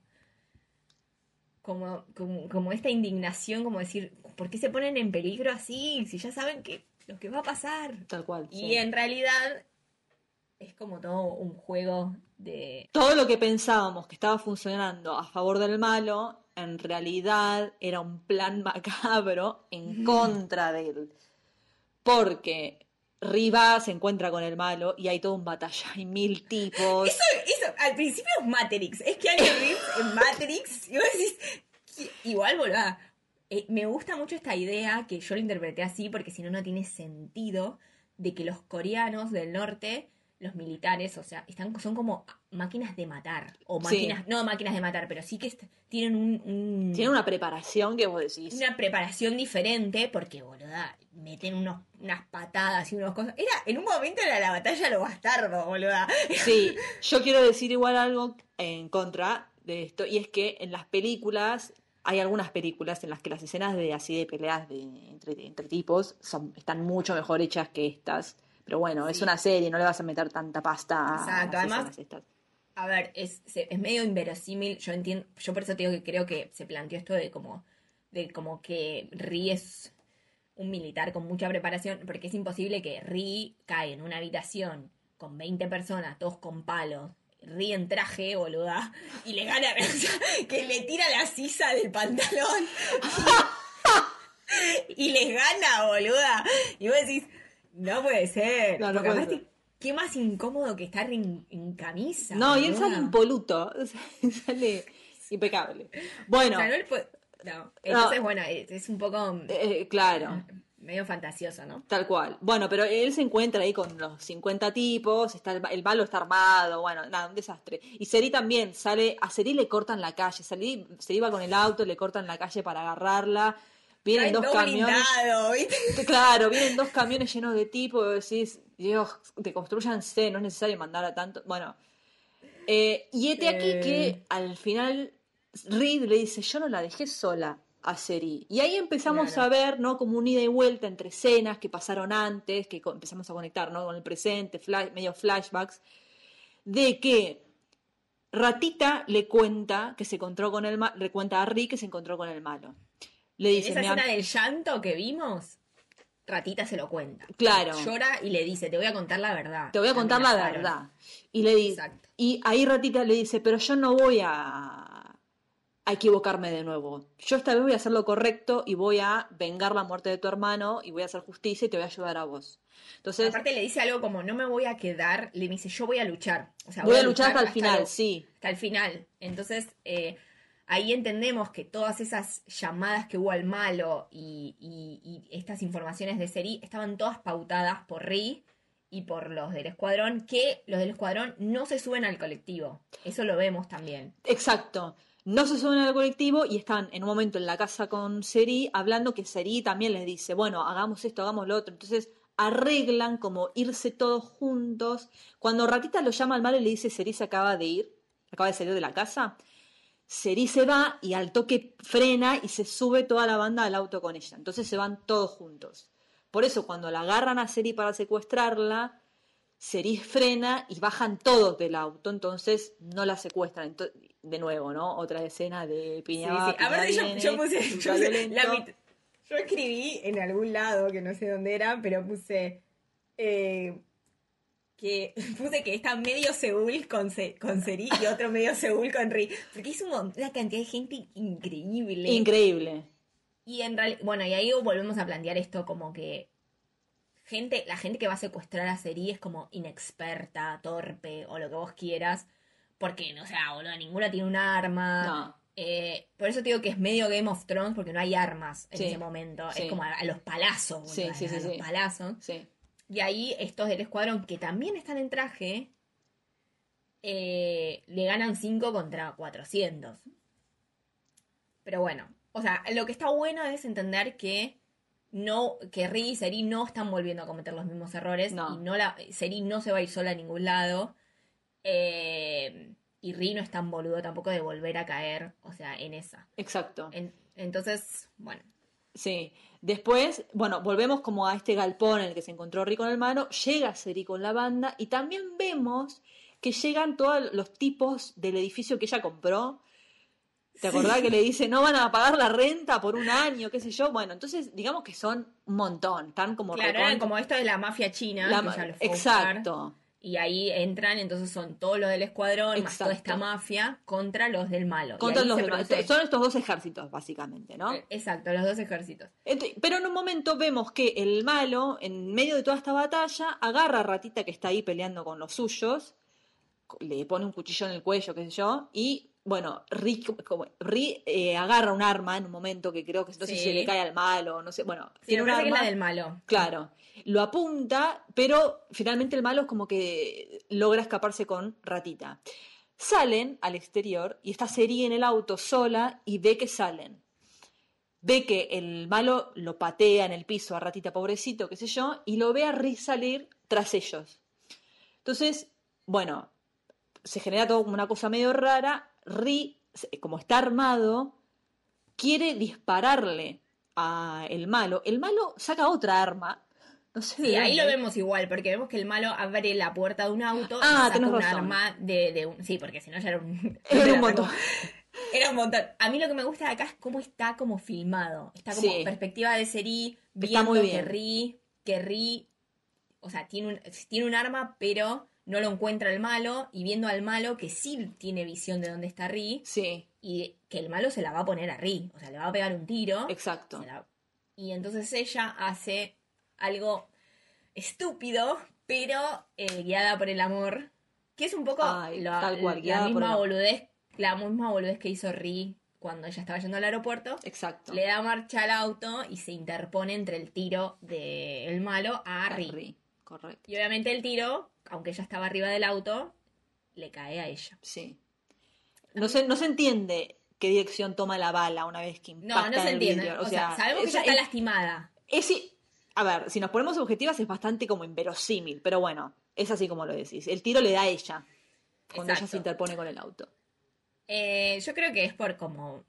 como, como, como esta indignación, como decir, ¿por qué se ponen en peligro así? Si ya saben que lo que va a pasar. Tal cual. Y sí. en realidad es como todo un juego de... Todo lo que pensábamos que estaba funcionando a favor del malo, en realidad era un plan macabro en contra de él. Porque Riva se encuentra con el malo y hay todo un batalla, hay mil tipos. Eso, eso, al principio es Matrix, es que Reeves en Matrix, y vos decís, igual, boluda, eh, me gusta mucho esta idea, que yo lo interpreté así, porque si no, no tiene sentido, de que los coreanos del norte, los militares, o sea, están, son como máquinas de matar, o Sí. máquinas, no máquinas de matar, pero sí que tienen un... un- Tiene una preparación que vos decís. una preparación diferente porque, boluda, meten unos, unas patadas y unas cosas. Era, en un momento era la batalla de los bastardos, boluda. Sí, yo quiero decir igual algo en contra de esto, y es que en las películas, hay algunas películas en las que las escenas de así de peleas de, entre, entre tipos son, están mucho mejor hechas que estas. Pero bueno, es una serie, no le vas a meter tanta pasta a las además- estas. A ver, es, es medio inverosímil. Yo entiendo, yo por eso te digo que creo que se planteó esto de como, de como que Ri es un militar con mucha preparación, porque es imposible que Ri cae en una habitación con 20 personas, todos con palos, Ri en traje, boluda, y le gana, que le tira la sisa del pantalón. y les gana, boluda. Y vos decís, no puede ser. No, no puede ser. Qué más incómodo que estar en, en camisa. No, y él sale impoluto, o sea, sale impecable. Bueno, O sea, no él puede- no. Entonces, bueno, es, es un poco eh, claro. medio fantasioso, ¿no? Tal cual. Bueno, pero él se encuentra ahí con los 50 tipos, está el, el malo está armado, bueno, nada, un desastre. Y Seri también sale, a Seri le cortan la calle, Seri, Seri va con el auto, le cortan la calle para agarrarla, vienen Ay, dos camiones, blindado, ¿viste? claro, vienen dos camiones llenos de tipos, decís, Dios, deconstruyanse, no es necesario mandar a tanto, bueno. Eh, y este aquí Eh. que al final Reed le dice, yo no la dejé sola a Seri. Y ahí empezamos Claro. a ver, ¿no? Como un ida y vuelta entre escenas que pasaron antes, que empezamos a conectar, ¿no? Con el presente, flash- medio flashbacks, de que Ratita le cuenta que se encontró con el malo, le cuenta a Rick que se encontró con el malo. Le En dice, esa "Me am- escena del llanto que vimos, Ratita se lo cuenta. claro, Llora y le dice, te voy a contar la verdad. te voy a contar la verdad. Y le dice. Y ahí Ratita le dice, pero yo no voy a, a equivocarme de nuevo. Yo esta vez voy a hacer lo correcto y voy a vengar la muerte de tu hermano y voy a hacer justicia y te voy a ayudar a vos. Entonces, Aparte le dice algo como, no me voy a quedar, le dice, yo voy a luchar. O sea, voy a luchar hasta el final, lo- sí. hasta el final. Entonces, eh, ahí entendemos que todas esas llamadas que hubo al malo y, estas informaciones de Seri estaban todas pautadas por Ri y por los del escuadrón, que los del escuadrón no se suben al colectivo. Eso lo vemos también. Exacto. No se suben al colectivo y están en un momento en la casa con Seri hablando que Seri también les dice, bueno, hagamos esto, hagamos lo otro. Entonces arreglan como irse todos juntos. Cuando Ratita lo llama al malo y le dice, Seri se acaba de ir, acaba de salir de la casa, Seri se va y al toque frena y se sube toda la banda al auto con ella. Entonces se van todos juntos. Por eso cuando la agarran a Seri para secuestrarla, Seri frena y bajan todos del auto, entonces no la secuestran. De nuevo, ¿no? Otra escena de Sí, piña. sí. va, A ver, yo, viene, yo puse, la yo escribí en algún lado, que no sé dónde era, pero puse eh, que puse que está medio Seúl con, Se- con Seri y otro medio Seúl con Ri. Porque es un una cantidad de gente increíble. Increíble. Y en realidad, bueno, y ahí volvemos a plantear esto como que gente, la gente que va a secuestrar a Seri es como inexperta, torpe o lo que vos quieras. Porque, o sea, boludo, ninguna tiene un arma. No. Eh, por eso te digo que es medio Game of Thrones porque no hay armas en Sí, ese momento. sí. Es como a, a los palazos, boludo, Sí, a, sí, sí, a los palazos. Sí. Y ahí estos del escuadrón que también están en traje eh, le ganan 5 contra 400. Pero bueno, o sea, lo que está bueno es entender que no que Ri y Seri no están volviendo a cometer los mismos errores No. y no la Seri no se va a ir sola a ningún lado. Eh, y Ri no es tan boludo tampoco de volver a caer, o sea, en esa. Exacto. En- entonces, bueno, Sí. Después, bueno, volvemos como a este galpón en el que se encontró Rico en el mano. Llega Seri con la banda y también vemos que llegan todos los tipos del edificio que ella compró. ¿Te acordás que le dice no van a pagar la renta por un año, qué sé yo? Bueno, entonces digamos que son un montón, están como claro, eran como esto de la mafia china, la- que ya. Exacto. Y ahí entran, entonces son todos los del escuadrón, más toda esta mafia, contra los del malo. Contra los produce- Son estos dos ejércitos, básicamente, ¿no? Eh, Exacto, los dos ejércitos. Pero en un momento vemos que el malo, en medio de toda esta batalla, agarra a Ratita que está ahí peleando con los suyos, le pone un cuchillo en el cuello, qué sé yo, y bueno, Rick, como- Ri, eh, agarra un arma en un momento que creo que Sí. si le cae al malo, no sé, bueno, Sí, tiene un parece que es arma, la del malo. claro, lo apunta, pero finalmente el malo es como que logra escaparse con Ratita. Salen al exterior y está Seri en el auto sola y ve que salen ve que el malo lo patea en el piso a ratita pobrecito, qué sé yo, y lo ve a Rick salir tras ellos. Entonces, bueno, se genera todo como una cosa medio rara. Rick, como está armado, quiere dispararle a el malo. El malo saca otra arma. No sé Sí, ahí lo vemos igual, porque vemos que el malo abre la puerta de un auto Ah, y saca un razón. arma de, de un... Sí, porque si no ya era un... Era un montón. Era un montón. A mí lo que me gusta de acá es cómo está como filmado. Está como Sí. perspectiva de Seri, Está viendo muy que bien. Ri, que Ri, o sea, tiene un, tiene un arma, pero no lo encuentra el malo, y viendo al malo que sí tiene visión de dónde está Ri, Sí, y que el malo se la va a poner a Ri, o sea, le va a pegar un tiro. exacto. la- Y entonces ella hace algo estúpido, pero eh, guiada por el amor, que es un poco Ay, la, tal cual, la misma boludez, la misma boludez que hizo Ri cuando ella estaba yendo al aeropuerto. Exacto. Le da marcha al auto y se interpone entre el tiro del malo a Ri. Ri, Correcto. Y obviamente el tiro, aunque ella estaba arriba del auto, le cae a ella. Sí. No se, no se entiende qué dirección toma la bala una vez que impacta No, no se el entiende. vidrio. O, sea, sabemos que ella está es- lastimada. es a ver, si nos ponemos objetivas es bastante como inverosímil, pero bueno, es así como lo decís. El tiro le da a ella cuando ella se interpone con el auto. Eh, yo creo que es por como.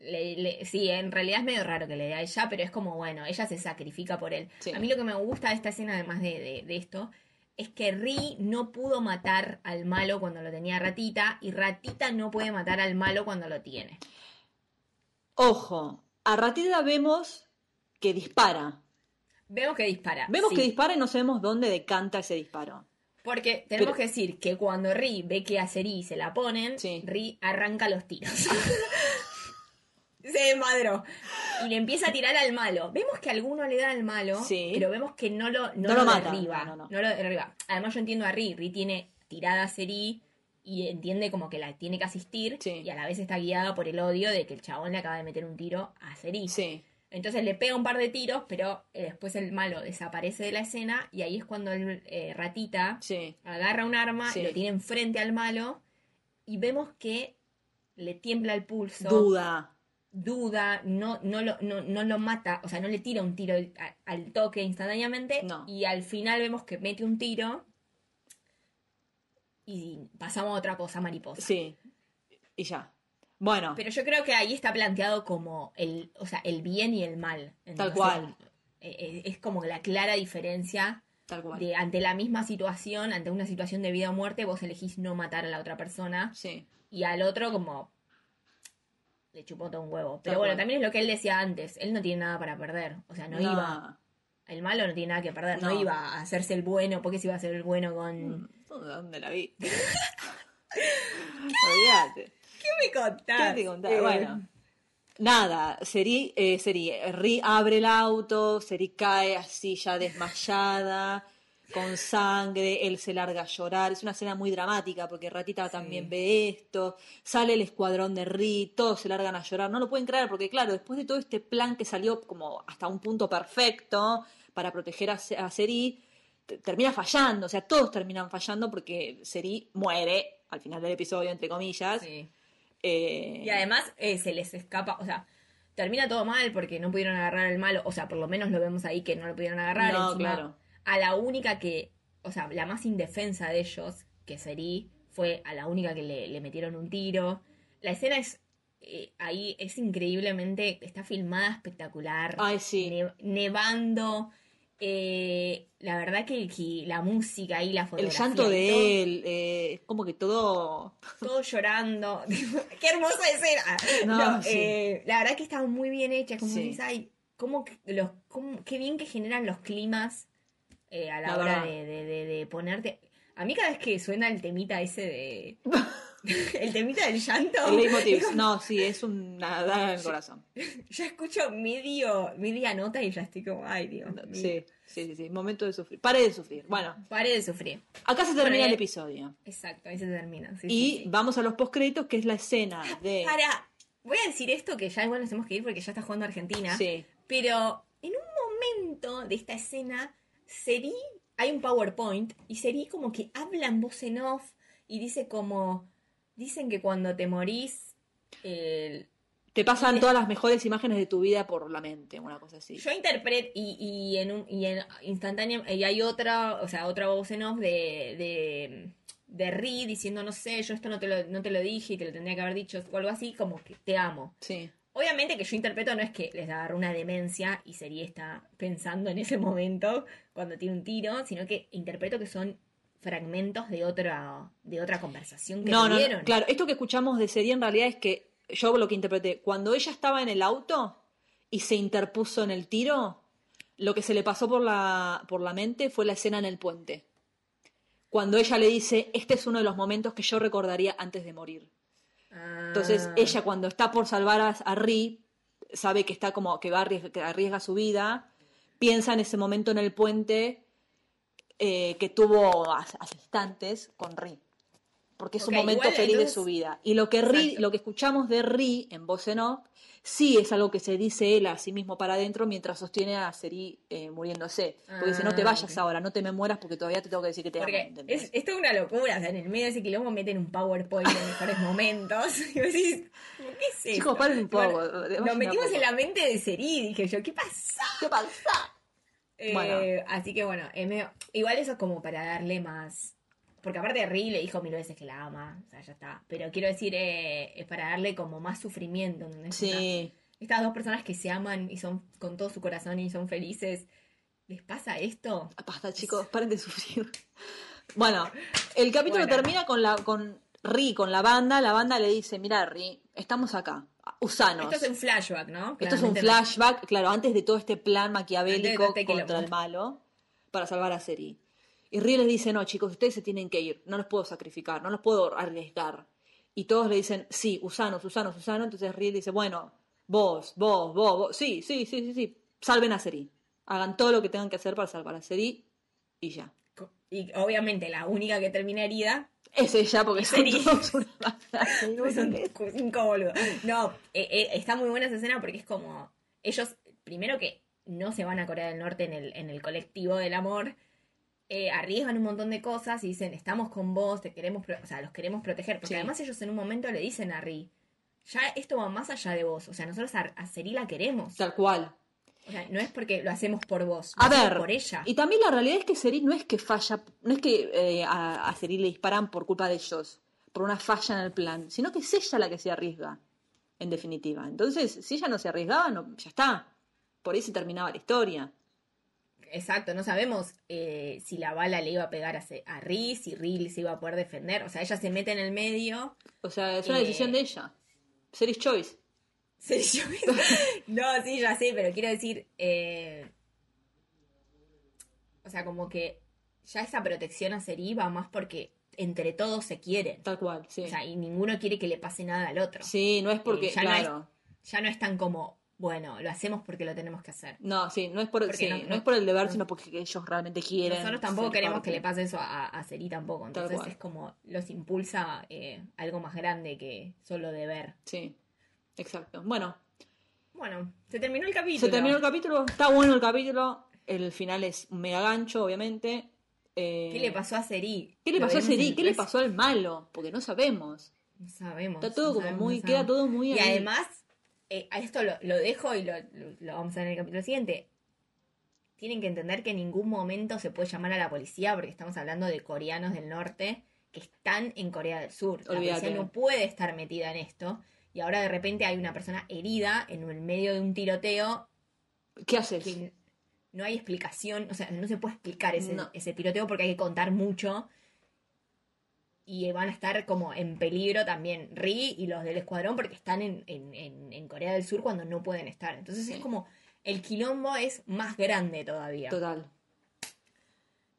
Le- le- sí, en realidad es medio raro que le dé a ella, pero es como, bueno, ella se sacrifica por él. Sí. A mí lo que me gusta de esta escena, además de, de- de esto, es que Ri no pudo matar al malo cuando lo tenía Ratita, y Ratita no puede matar al malo cuando lo tiene. Ojo, a Ratita vemos que dispara. Vemos que dispara. Vemos sí. que dispara y no sabemos dónde decanta ese disparo. Porque tenemos Pero- que decir que cuando Ri ve que a Seri se la ponen, Sí. Ri arranca los tiros. se desmadró. Y le empieza a tirar al malo. Vemos que alguno le da al malo, Sí. pero vemos que no lo, no No lo lo mata, derriba. no, no, no. lo derriba. Además, yo entiendo a Ri. Ri tiene tirada a Seri y entiende como que la tiene que asistir. Sí. Y a la vez está guiada por el odio de que el chabón le acaba de meter un tiro a Seri. Sí, Entonces le pega un par de tiros, pero eh, después el malo desaparece de la escena y ahí es cuando el eh, ratita sí. agarra un arma, Sí. lo tiene enfrente al malo y vemos que le tiembla el pulso, Duda. Duda, no, no, lo, no, no lo mata, o sea, no le tira un tiro al toque instantáneamente No. y al final vemos que mete un tiro y pasamos a otra cosa mariposa. Sí. Y ya. Bueno, Pero yo creo que ahí está planteado como el, o sea, el bien y el mal. Tal cual. eh, eh, Es como la clara diferencia tal cual. de ante la misma situación, ante una situación de vida o muerte, vos elegís no matar a la otra persona Sí. y al otro como le chupó todo un huevo. Pero bueno, también es lo que él decía antes, él no tiene nada para perder, o sea, no, iba, el malo no tiene nada que perder, no. No. iba a hacerse el bueno, porque se iba a hacer el bueno con... ¿Dónde dónde la vi? Olvídate. ¿Qué me contás? ¿Qué te contaba? Eh, Bueno. Nada, Seri, eh, Seri, Ri abre el auto, Seri cae así ya desmayada, con sangre, él se larga a llorar, es una escena muy dramática porque Ratita también ve esto, sale el escuadrón de Ri, todos se largan a llorar, no lo pueden creer porque claro, después de todo este plan que salió como hasta un punto perfecto para proteger a, Se- a Seri, termina fallando, o sea, todos terminan fallando porque Seri muere al final del episodio, entre comillas. sí. Eh, Y además eh, se les escapa, o sea, termina todo mal porque no pudieron agarrar al malo, o sea, por lo menos lo vemos ahí que no lo pudieron agarrar. No, Encima, claro. A la única que, o sea, la más indefensa de ellos, que Seri, fue a la única que le, le metieron un tiro. La escena es, eh, ahí es increíblemente, está filmada espectacular. Ay, sí. Ne- nevando. eh, la verdad que, que la música y la el fotografía. llanto y todo- de él, eh, como que todo. todos llorando. ¡Qué hermosa escena! No, No, sí. eh, la verdad que está muy bien hecha. Como Sí. dices, ay, cómo, que- los, cómo- qué bien que generan los climas eh, a la, La hora de, de- de- de ponerte. A mí, cada vez que suena el temita ese de. el temita del llanto. El leitmotiv. es como- No, sí, es una daga en el corazón. Ya escucho medio, media nota y ya estoy como, ay, Dios. mío. Sí, sí, sí, sí. Momento de sufrir. Pare de sufrir. Bueno, Pare de sufrir. acá se termina el episodio. Exacto, ahí se termina. sí, Y sí. vamos a los postcréditos, que es la escena de. Para, voy a decir esto que ya igual nos tenemos que ir porque ya está jugando Argentina. Sí. Pero en un momento de esta escena, Seri, hay un PowerPoint y Seri como que habla en voz en off y dice como, dicen que cuando te morís, Te pasan todas las mejores imágenes de tu vida por la mente, una cosa así. yo interpreto y, y en un y en instantánea y hay otra, o sea, otra voz en off de de de Ri diciendo, no sé, yo esto no te lo, no te lo dije y te lo tendría que haber dicho, o algo así, como que te amo. Sí. Obviamente que yo interpreto no es que les agarró una demencia y Seri está pensando en ese momento cuando tiene un tiro, sino que interpreto que son fragmentos de otra de otra conversación que No, no, no, tuvieron. claro, esto que escuchamos de Seri en realidad es que yo lo que interpreté, cuando ella estaba en el auto y se interpuso en el tiro, lo que se le pasó por la, por la mente fue la escena en el puente. Cuando ella le dice, este es uno de los momentos que yo recordaría antes de morir. Ah, Entonces ella cuando está por salvar a, a Ri, sabe que está como que va a arriesga, que arriesga su vida, piensa en ese momento en el puente eh, que tuvo hace, hace instantes con Ri. Porque es un momento igual, feliz de su vida. Y lo que Ri, lo que escuchamos de Ri en voz en off, sí es algo que se dice él a sí mismo para adentro mientras sostiene a Seri eh, muriéndose. Porque dice, no te Ah, vayas ahora, no te me mueras porque todavía te tengo que decir que te amo. Porque ¿entendés? es, esto es una locura, o sea, en el medio de ese quilombo meten un PowerPoint en mejores momentos. Y vos decís, ¿qué es esto? Chicos, paren un poco, Bueno, nos metimos en la mente de Seri, dije yo, ¿qué pasó? ¿Qué pasa? Eh, Bueno. Así que bueno, medio- igual eso es como para darle más. Porque aparte Ri le dijo mil veces que la ama, o sea, ya está. Pero quiero decir, eh, es para darle como más sufrimiento. Sí. estas dos personas que se aman y son con todo su corazón y son felices, ¿les pasa esto? Basta, chicos, paren de sufrir. Bueno, el capítulo Bueno. termina con la con Ri, con la banda. La banda le dice, mira, Ri, estamos acá. Usanos. Esto es un flashback, ¿no? Esto es un flashback, claro, antes de todo este plan maquiavélico este contra el malo para salvar a Seri. Y Ri les dice, no, chicos, ustedes se tienen que ir, no los puedo sacrificar, no los puedo arriesgar. Y todos le dicen, sí, usanos, usanos, usanos. Entonces Ri dice, bueno, vos, vos, vos, vos, sí, sí, sí, sí, sí, salven a Seri. Hagan todo lo que tengan que hacer para salvar a Seri y ya. Y obviamente la única que termina herida Es ella, porque Es son todos una. Pues son cinco boludos. No, eh, eh, está muy buena esa escena porque es como. Ellos, primero que no se van a Corea del Norte en el, en el colectivo del amor, eh, arriesgan un montón de cosas y dicen, estamos con vos, te queremos, o sea, los queremos proteger. Porque Sí. además ellos en un momento le dicen a Ri, ya esto va más allá de vos. O sea, nosotros a, a Seri la queremos. Tal cual. O sea, no es porque lo hacemos por vos, A ver, por ella. y también la realidad es que Seri no es que falla, no es que eh, a, a Seri le disparan por culpa de ellos, por una falla en el plan, sino que es ella la que se arriesga, en definitiva. Entonces, si ella no se arriesgaba, no, ya está. Por ahí se terminaba la historia. Exacto, no sabemos eh, si la bala le iba a pegar a, a Riz, si Riz se iba a poder defender. O sea, ella se mete en el medio. O sea, es una Eh. decisión de ella. Seri's choice. Sí, yo- no, sí, ya sé, pero quiero decir. eh, o sea, como que ya esa protección a Seri va más porque entre todos se quieren. Tal cual, sí. O sea, y ninguno quiere que le pase nada al otro. Sí, no es porque, Eh, ya no es- claro. Ya no es tan como, bueno, lo hacemos porque lo tenemos que hacer. No, sí, no es por, sí, no- no, no- es por el deber, no- sino porque ellos realmente quieren. Nosotros tampoco queremos parte. que le pase eso a, a Seri tampoco. Entonces es como los impulsa eh, algo más grande que solo deber. Sí, exacto. Bueno, Bueno, se terminó el capítulo. se terminó el capítulo, está bueno el capítulo, el final es un mega gancho, obviamente. Eh, ¿Qué le pasó a Seri? ¿Qué le pasó a Seri? ¿Qué le pasó al malo? Porque no sabemos. No sabemos. Está todo como sabemos, muy, queda todo muy Y ahí. además, eh, a esto lo, lo dejo y lo, lo- vamos a ver en el capítulo siguiente. Tienen que entender que en ningún momento se puede llamar a la policía porque estamos hablando de coreanos del norte que están en Corea del Sur. La Olvídate. policía no puede estar metida en esto. Y ahora de repente hay una persona herida en el medio de un tiroteo ¿Qué haces? que no hay explicación, o sea, no se puede explicar ese, No. ese tiroteo porque hay que contar mucho. Y van a estar como en peligro también Ri y los del escuadrón porque están en, en- en- en Corea del Sur cuando no pueden estar. Entonces Sí. es como el quilombo es más grande todavía. Total.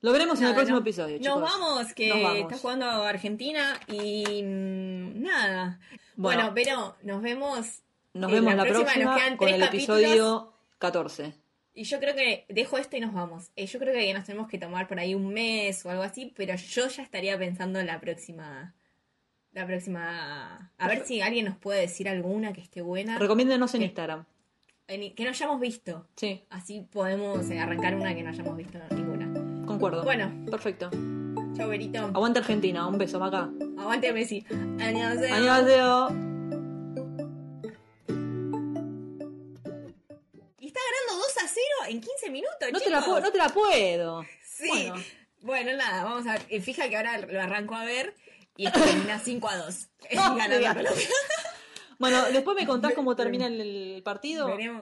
Lo veremos en el próximo no- episodio, chicos. Nos vamos, que Nos vamos. está jugando Argentina y mm, nada. Bueno. Bueno, pero nos vemos. Nos en vemos la próxima, Nos quedan con tres el capítulos. episodio 14. Y yo creo que dejo esto y nos vamos. Eh, yo creo que nos tenemos que tomar por ahí un mes o algo así, pero yo ya estaría pensando en la próxima. La próxima. A ver si alguien nos puede decir alguna que esté buena. Recomiéndenos en. Instagram. en- Que no hayamos visto. Sí, Así podemos eh, arrancar una que no hayamos visto ninguna. concuerdo. Bueno. Perfecto. Chau, Berito. Aguante Argentina. Un beso, Maca. Aguante Messi. Annyeonghaseyo. Annyeonghaseyo. En 15 minutos, No te, la puedo, no te la puedo. Sí. Bueno. Bueno. nada, vamos a ver. Fija que ahora lo arranco a ver y termina 5 a 2. Oh, Ganando. Colombia. Bueno, después me contás cómo termina el, el partido. Veremos.